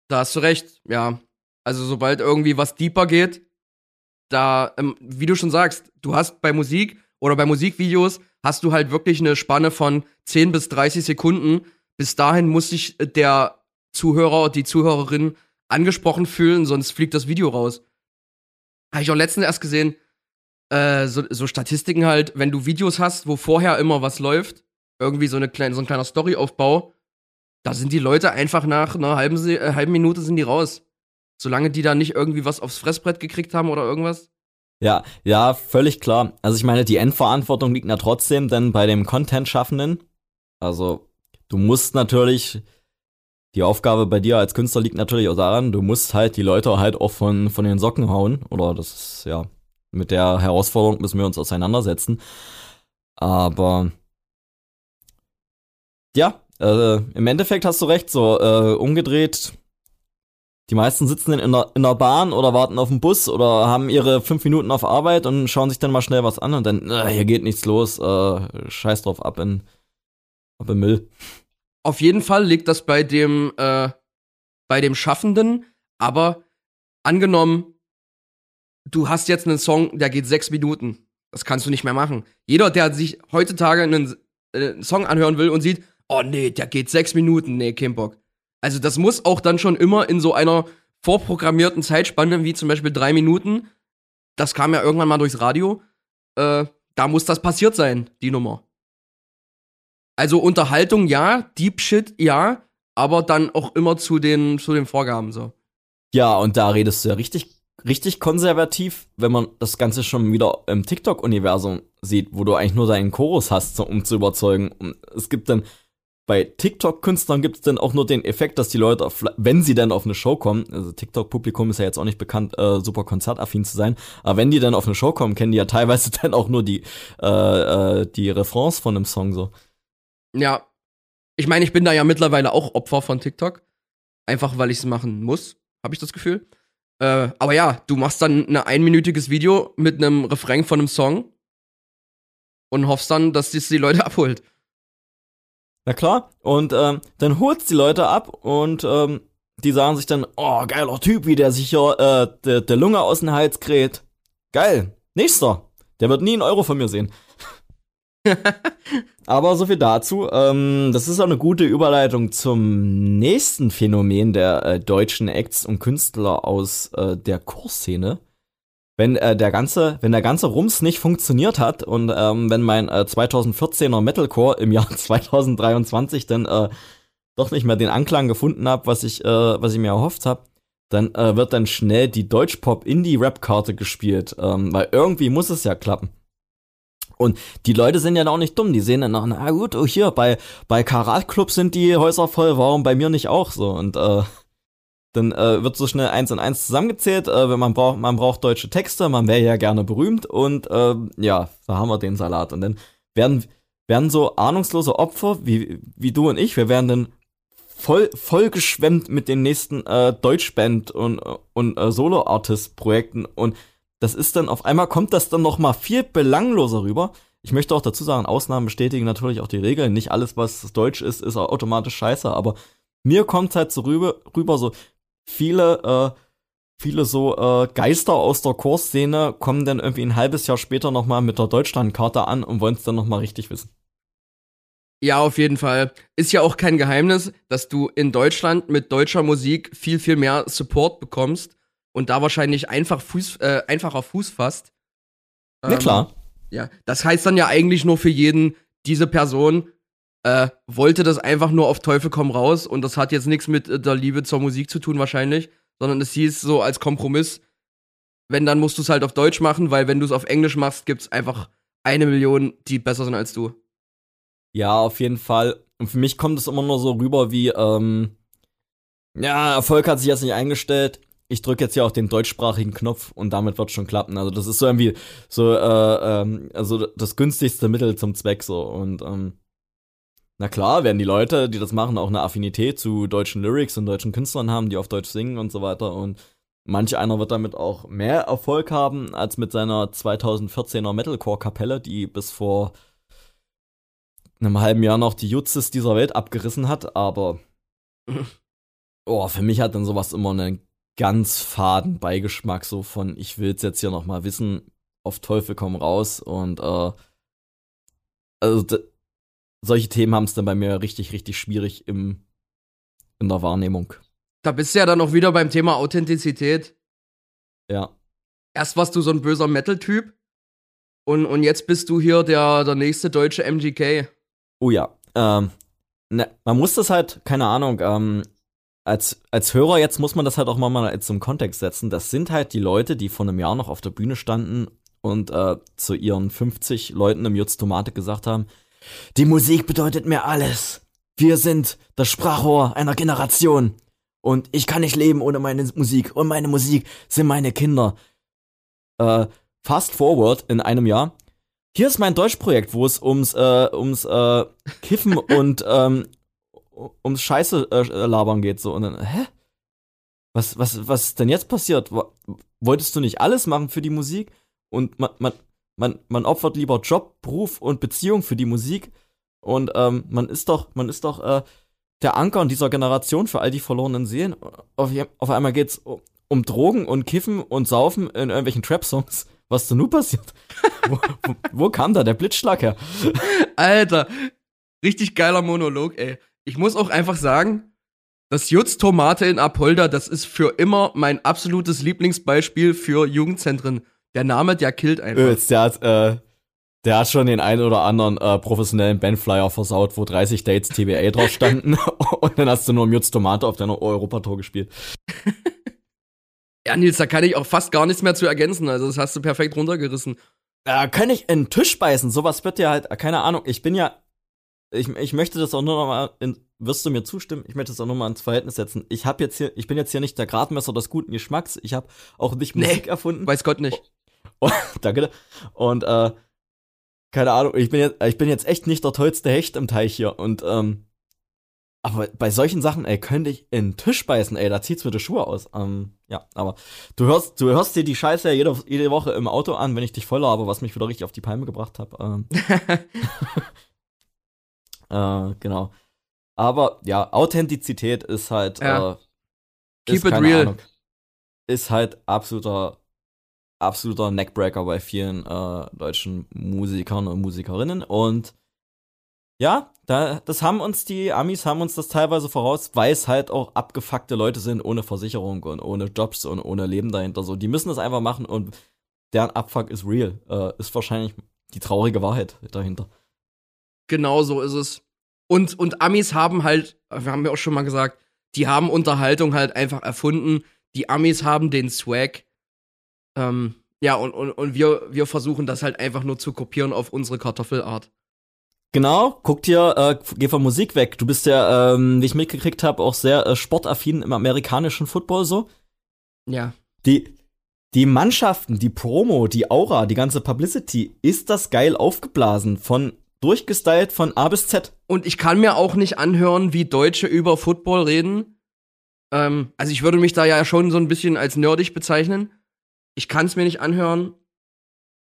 Speaker 1: Da hast du recht, ja. Also sobald irgendwie was deeper geht, da, ähm, wie du schon sagst, du hast bei Musik oder bei Musikvideos hast du halt wirklich eine Spanne von 10 bis 30 Sekunden. Bis dahin muss sich der Zuhörer, die Zuhörerin angesprochen fühlen, sonst fliegt das Video raus. Habe ich auch letztens erst gesehen, äh, so, so Statistiken halt, wenn du Videos hast, wo vorher immer was läuft irgendwie so, eine kleine, so ein kleiner Storyaufbau, da sind die Leute einfach nach einer halben, äh, halben Minute sind die raus. Solange die da nicht irgendwie was aufs Fressbrett gekriegt haben oder irgendwas.
Speaker 2: Ja, ja, völlig klar. Also ich meine, die Endverantwortung liegt ja trotzdem dann bei dem Content-Schaffenden. Also du musst natürlich, die Aufgabe bei dir als Künstler liegt natürlich auch daran, du musst halt die Leute halt auch von, von den Socken hauen. Oder das ist, ja, mit der Herausforderung müssen wir uns auseinandersetzen. Aber ja, äh, im Endeffekt hast du recht, so äh, umgedreht. Die meisten sitzen in der, in der Bahn oder warten auf den Bus oder haben ihre fünf Minuten auf Arbeit und schauen sich dann mal schnell was an und dann, äh, hier geht nichts los, äh, scheiß drauf, ab in, ab in Müll.
Speaker 1: Auf jeden Fall liegt das bei dem, äh, bei dem Schaffenden, aber angenommen, du hast jetzt einen Song, der geht sechs Minuten. Das kannst du nicht mehr machen. Jeder, der sich heutzutage einen, äh, einen Song anhören will und sieht, oh nee, der geht sechs Minuten, nee, kein Bock. Also das muss auch dann schon immer in so einer vorprogrammierten Zeitspanne, wie zum Beispiel drei Minuten, das kam ja irgendwann mal durchs Radio, äh, da muss das passiert sein, die Nummer. Also Unterhaltung ja, Deep Shit ja, aber dann auch immer zu den, zu den Vorgaben so.
Speaker 2: Ja, und da redest du ja richtig, richtig konservativ, wenn man das Ganze schon wieder im TikTok-Universum sieht, wo du eigentlich nur deinen Chorus hast, um zu überzeugen. Und es gibt dann bei TikTok-Künstlern gibt es dann auch nur den Effekt, dass die Leute, auf, wenn sie dann auf eine Show kommen, also TikTok-Publikum ist ja jetzt auch nicht bekannt, äh, super konzertaffin zu sein, aber wenn die dann auf eine Show kommen, kennen die ja teilweise dann auch nur die, äh, äh, die Refrains von einem Song so.
Speaker 1: Ja. Ich meine, ich bin da ja mittlerweile auch Opfer von TikTok. Einfach weil ich es machen muss, habe ich das Gefühl. Äh, aber ja, du machst dann ein einminütiges Video mit einem Refrain von einem Song und hoffst dann, dass das die Leute abholt.
Speaker 2: Na klar. Und ähm, dann holt's die Leute ab und ähm, die sagen sich dann, oh, geiler Typ, wie der sich hier äh, der, der Lunge aus dem Hals kräht. Geil. Nächster. Der wird nie einen Euro von mir sehen. aber so viel dazu. Ähm, das ist auch eine gute Überleitung zum nächsten Phänomen der äh, deutschen Acts und Künstler aus äh, der Kursszene. Wenn äh, der ganze, wenn der ganze Rums nicht funktioniert hat und ähm, wenn mein äh, 2014er Metalcore im Jahr 2023 dann äh, doch nicht mehr den Anklang gefunden habe, was ich, äh, was ich mir erhofft habe, dann äh, wird dann schnell die Deutschpop-Indie-Rap-Karte gespielt, ähm, weil irgendwie muss es ja klappen. Und die Leute sind ja auch nicht dumm, die sehen dann na gut, oh hier, bei, bei Karat Club sind die Häuser voll, warum bei mir nicht auch so? Und äh, dann äh, wird so schnell eins und eins zusammengezählt, äh, wenn man braucht, man braucht deutsche Texte, man wäre ja gerne berühmt und äh, ja, da haben wir den Salat. Und dann werden, werden so ahnungslose Opfer wie, wie du und ich, wir werden dann voll, voll geschwemmt mit den nächsten äh, Deutschband und, und äh, Solo-Artist-Projekten und das ist dann auf einmal kommt das dann noch mal viel belangloser rüber. Ich möchte auch dazu sagen, Ausnahmen bestätigen natürlich auch die Regeln. Nicht alles, was Deutsch ist, ist automatisch scheiße, aber mir kommt halt so rüber, rüber so viele, äh, viele so äh, Geister aus der Kursszene kommen dann irgendwie ein halbes Jahr später noch mal mit der Deutschlandkarte an und wollen es dann noch mal richtig wissen.
Speaker 1: Ja, auf jeden Fall. Ist ja auch kein Geheimnis, dass du in Deutschland mit deutscher Musik viel, viel mehr Support bekommst und da wahrscheinlich einfach Fuß, äh, einfacher Fuß fasst.
Speaker 2: Ähm, ja, klar.
Speaker 1: Ja, das heißt dann ja eigentlich nur für jeden, diese Person äh, wollte das einfach nur auf Teufel komm raus und das hat jetzt nichts mit äh, der Liebe zur Musik zu tun wahrscheinlich, sondern es hieß so als Kompromiss, wenn, dann musst du es halt auf Deutsch machen, weil wenn du es auf Englisch machst, gibt's einfach eine Million, die besser sind als du.
Speaker 2: Ja, auf jeden Fall. Und für mich kommt es immer nur so rüber wie, ähm, ja, Erfolg hat sich jetzt nicht eingestellt. Ich drücke jetzt hier auf den deutschsprachigen Knopf und damit wird schon klappen. Also das ist so irgendwie so, äh, ähm, also das günstigste Mittel zum Zweck so. Und ähm, na klar, werden die Leute, die das machen, auch eine Affinität zu deutschen Lyrics und deutschen Künstlern haben, die auf Deutsch singen und so weiter. Und manch einer wird damit auch mehr Erfolg haben als mit seiner 2014er Metalcore-Kapelle, die bis vor einem halben Jahr noch die Jutzes dieser Welt abgerissen hat, aber oh, für mich hat dann sowas immer einen ganz faden Beigeschmack so von ich will's jetzt hier noch mal wissen, auf Teufel komm raus und äh, also solche Themen haben es dann bei mir richtig richtig schwierig im in der Wahrnehmung.
Speaker 1: Da bist du ja dann auch wieder beim Thema Authentizität.
Speaker 2: Ja.
Speaker 1: Erst warst du so ein böser Metal-Typ und, und jetzt bist du hier der, der nächste deutsche MGK.
Speaker 2: Oh ja. Ähm, ne, man muss das halt, keine Ahnung, ähm, als, als Hörer jetzt muss man das halt auch mal, mal zum Kontext setzen. Das sind halt die Leute, die vor einem Jahr noch auf der Bühne standen und äh, zu ihren 50 Leuten im Jutz Tomate gesagt haben, die Musik bedeutet mir alles. Wir sind das Sprachrohr einer Generation. Und ich kann nicht leben ohne meine Musik. Und meine Musik sind meine Kinder. Äh, fast forward in einem Jahr hier ist mein Deutschprojekt, wo es ums, äh, ums äh, Kiffen und ähm, ums Scheiße äh, labern geht. So. Und dann, hä? Was, was, was ist denn jetzt passiert? Wolltest du nicht alles machen für die Musik? Und man, man, man, man opfert lieber Job, Beruf und Beziehung für die Musik. Und ähm, man ist doch, man ist doch äh, der Anker in dieser Generation für all die verlorenen Seelen. Auf, auf einmal geht's um, um Drogen und Kiffen und Saufen in irgendwelchen Trap-Songs. Was ist denn nun passiert? wo, wo, wo, kam da der Blitzschlag her?
Speaker 1: Alter, richtig geiler Monolog, ey. Ich muss auch einfach sagen, das Jutz Tomate in Apolda, das ist für immer mein absolutes Lieblingsbeispiel für Jugendzentren. Der Name, der killt einfach.
Speaker 2: Öls, der hat, äh, der hat schon den einen oder anderen äh, professionellen Bandflyer versaut, wo 30 Dates TBA drauf standen und dann hast du nur Jutz Tomate auf deiner Europatour gespielt.
Speaker 1: Ja, Nils, da kann ich auch fast gar nichts mehr zu ergänzen. Also, das hast du perfekt runtergerissen.
Speaker 2: Da äh, kann ich in den Tisch beißen. Sowas wird ja halt, keine Ahnung. Ich bin ja, ich, ich möchte das auch nur noch mal, in, wirst du mir zustimmen? Ich möchte das auch nur mal ins Verhältnis setzen. Ich habe jetzt hier, ich bin jetzt hier nicht der Gradmesser des guten Geschmacks. Ich habe auch nicht Musik nee, erfunden.
Speaker 1: Weiß Gott nicht.
Speaker 2: Oh, danke. Und äh, keine Ahnung. Ich bin jetzt, ich bin jetzt echt nicht der tollste Hecht im Teich hier. Und ähm, aber bei solchen Sachen, ey, könnte ich in den Tisch beißen, ey, da zieht's mir die Schuhe aus. Ähm, ja, aber du hörst, du hörst dir die Scheiße ja jede, jede Woche im Auto an, wenn ich dich voll habe, was mich wieder richtig auf die Palme gebracht hat. Ähm. äh, genau. Aber ja, Authentizität ist halt. Ja. Äh,
Speaker 1: Keep ist, it real. Ahnung,
Speaker 2: ist halt absoluter, absoluter Neckbreaker bei vielen äh, deutschen Musikern und Musikerinnen und Ja, da, das haben uns die Amis, haben uns das teilweise voraus, weil es halt auch abgefuckte Leute sind, ohne Versicherung und ohne Jobs und ohne Leben dahinter. So, die müssen das einfach machen und deren Abfuck ist real. Äh, ist wahrscheinlich die traurige Wahrheit dahinter.
Speaker 1: Genau so ist es. Und, und Amis haben halt, wir haben ja auch schon mal gesagt, die haben Unterhaltung halt einfach erfunden. Die Amis haben den Swag. Ähm, ja, und, und, und wir, wir versuchen das halt einfach nur zu kopieren auf unsere Kartoffelart.
Speaker 2: Genau, guck dir, äh, geh von Musik weg. Du bist ja, ähm, wie ich mitgekriegt habe, auch sehr äh, sportaffin im amerikanischen Football so.
Speaker 1: Ja.
Speaker 2: Die, die Mannschaften, die Promo, die Aura, die ganze Publicity, ist das geil aufgeblasen von durchgestylt von A bis Z.
Speaker 1: Und ich kann mir auch nicht anhören, wie Deutsche über Football reden. Ähm, also ich würde mich da ja schon so ein bisschen als nerdig bezeichnen. Ich kann es mir nicht anhören.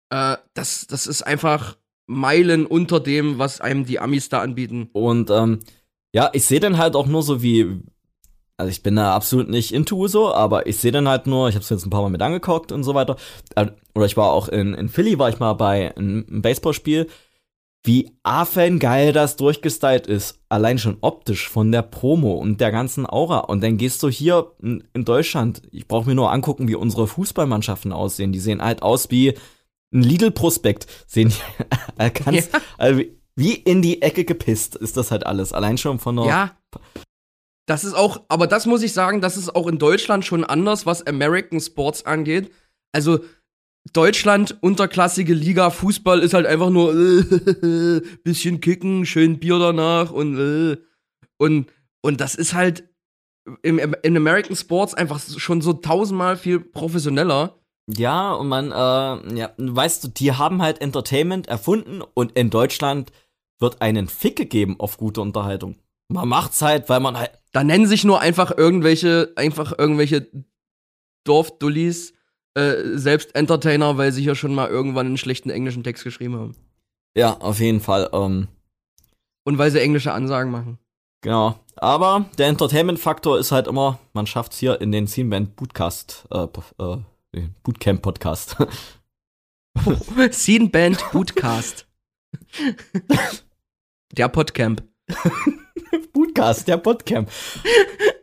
Speaker 1: Äh, das, das ist einfach Meilen unter dem, was einem die Amis da anbieten.
Speaker 2: Und ähm, ja, ich sehe dann halt auch nur so wie, also ich bin da absolut nicht into so, aber ich sehe dann halt nur, ich habe es jetzt ein paar Mal mit angeguckt und so weiter. Äh, oder ich war auch in, in Philly, war ich mal bei einem, einem Baseballspiel, wie geil das durchgestylt ist. Allein schon optisch von der Promo und der ganzen Aura. Und dann gehst du hier in, in Deutschland, ich brauche mir nur angucken, wie unsere Fußballmannschaften aussehen. Die sehen halt aus wie ein Lidl-Prospekt sehen die ganz, ja. also wie in die Ecke gepisst ist das halt alles. Allein schon von der.
Speaker 1: Ja. Das ist auch, aber das muss ich sagen, das ist auch in Deutschland schon anders, was American Sports angeht. Also Deutschland, unterklassige Liga, Fußball ist halt einfach nur äh, bisschen kicken, schön Bier danach und äh, und und das ist halt im, in American Sports einfach schon so tausendmal viel professioneller.
Speaker 2: Ja, und man, äh, ja, weißt du, die haben halt Entertainment erfunden und in Deutschland wird einen Fick gegeben auf gute Unterhaltung. Man macht's halt, weil man halt.
Speaker 1: Da nennen sich nur einfach irgendwelche, einfach irgendwelche Dorfdullis äh, selbst Entertainer, weil sie ja schon mal irgendwann einen schlechten englischen Text geschrieben haben.
Speaker 2: Ja, auf jeden Fall. Ähm,
Speaker 1: und weil sie englische Ansagen machen.
Speaker 2: Genau. Aber der Entertainment-Faktor ist halt immer, man schafft's hier in den Scene Band Bootcast, äh, äh, Bootcamp-Podcast.
Speaker 1: Scene Band Bootcast. der Podcamp.
Speaker 2: Bootcast, der Podcamp.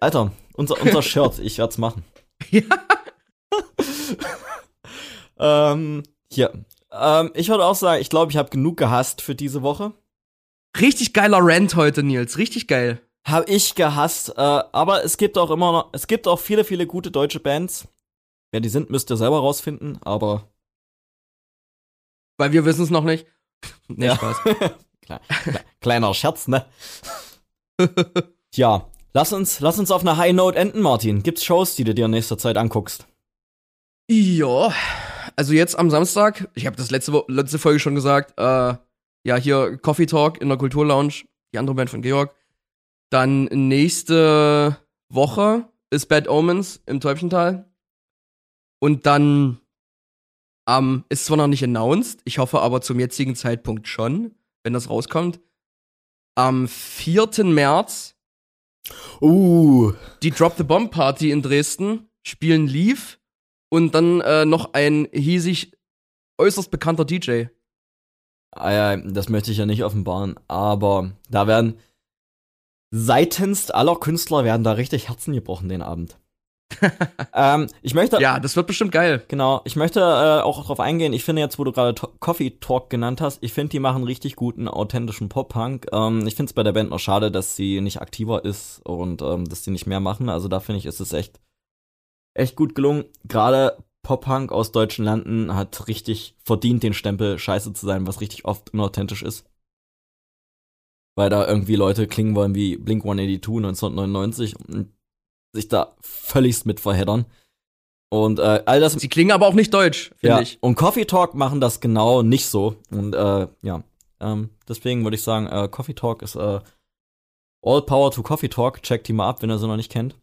Speaker 2: Alter, unser, unser Shirt, ich werd's machen. Ja. ähm, hier. Ähm, ich würde auch sagen, ich glaube, ich habe genug gehasst für diese Woche.
Speaker 1: Richtig geiler Rant heute, Nils. Richtig geil.
Speaker 2: Hab ich gehasst. Äh, aber es gibt auch immer noch, es gibt auch viele, viele gute deutsche Bands. Wer die sind, müsst ihr selber rausfinden, aber.
Speaker 1: Weil wir wissen es noch nicht.
Speaker 2: nee, ja. Spaß. Kleiner Scherz, ne? Tja, lass uns, lass uns auf einer High Note enden, Martin. Gibt's Shows, die du dir in nächster Zeit anguckst?
Speaker 1: Ja, also jetzt am Samstag, ich habe das letzte, letzte Folge schon gesagt, äh, ja, hier Coffee Talk in der Kulturlounge, die andere Band von Georg. Dann nächste Woche ist Bad Omens im Täubchental. Und dann ähm, ist zwar noch nicht announced, ich hoffe aber zum jetzigen Zeitpunkt schon, wenn das rauskommt. Am 4. März
Speaker 2: uh.
Speaker 1: die Drop the Bomb Party in Dresden spielen Leaf und dann äh, noch ein hiesig äußerst bekannter DJ.
Speaker 2: Ah ja, das möchte ich ja nicht offenbaren, aber da werden seitens aller Künstler werden da richtig Herzen gebrochen den Abend. ähm, ich möchte.
Speaker 1: Ja, das wird bestimmt geil.
Speaker 2: Genau. Ich möchte äh, auch darauf eingehen. Ich finde jetzt, wo du gerade Coffee Talk genannt hast, ich finde, die machen richtig guten, authentischen Pop-Punk. Ähm, ich finde es bei der Band noch schade, dass sie nicht aktiver ist und ähm, dass sie nicht mehr machen. Also da finde ich, ist es echt echt gut gelungen. Gerade Pop-Punk aus deutschen Landen hat richtig verdient, den Stempel scheiße zu sein, was richtig oft unauthentisch ist. Weil da irgendwie Leute klingen wollen wie Blink 182 1999 und sich da völligst mit verheddern. Und äh, all das.
Speaker 1: Sie klingen aber auch nicht deutsch, finde ja. ich.
Speaker 2: Und Coffee Talk machen das genau nicht so. Und äh, ja, ähm, deswegen würde ich sagen, äh, Coffee Talk ist äh, All Power to Coffee Talk. Checkt die mal ab, wenn ihr sie noch nicht kennt.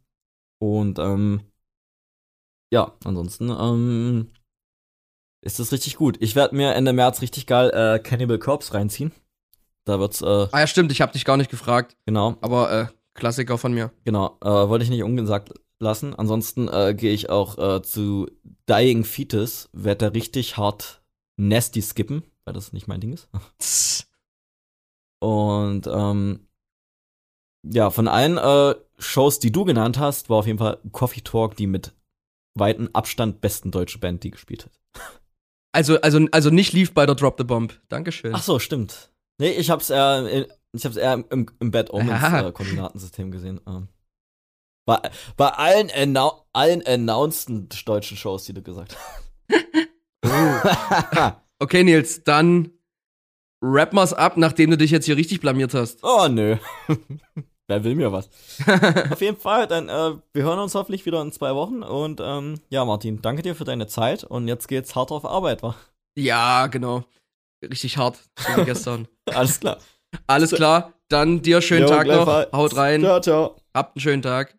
Speaker 2: Und ähm, ja, ansonsten ähm, ist das richtig gut. Ich werde mir Ende März richtig geil äh, Cannibal Corpse reinziehen. Da wird's. Äh,
Speaker 1: ah ja, stimmt. Ich habe dich gar nicht gefragt.
Speaker 2: Genau.
Speaker 1: Aber äh, Klassiker von mir.
Speaker 2: Genau. Äh, wollte ich nicht ungesagt lassen. Ansonsten äh, gehe ich auch äh, zu Dying Fetus. Werde da richtig hart nasty skippen, weil das nicht mein Ding ist. Und ähm, ja, von allen äh, Shows, die du genannt hast, war auf jeden Fall Coffee Talk die mit weiten Abstand besten deutsche Band, die gespielt hat.
Speaker 1: Also, also, also nicht lief bei der Drop the Bomb. Dankeschön.
Speaker 2: Ach so, stimmt. Nee, ich hab's eher, in, ich hab's eher im, im Bad Omens äh, Koordinatensystem gesehen. Ähm, bei, bei allen, annou allen announceden deutschen Shows, die du gesagt hast.
Speaker 1: Okay, Nils, dann wrap mal's ab, nachdem du dich jetzt hier richtig blamiert hast.
Speaker 2: oh, nö. Wer will mir was? Auf jeden Fall, dann, äh, wir hören uns hoffentlich wieder in zwei Wochen. Und ähm, ja, Martin, danke dir für deine Zeit. Und jetzt geht's hart auf Arbeit, wa?
Speaker 1: Ja, genau. Richtig hart, so wie gestern.
Speaker 2: Alles klar.
Speaker 1: Alles klar, dann dir schönen
Speaker 2: Jo,
Speaker 1: Tag noch. Haut rein.
Speaker 2: Ciao, ciao.
Speaker 1: Habt einen schönen Tag.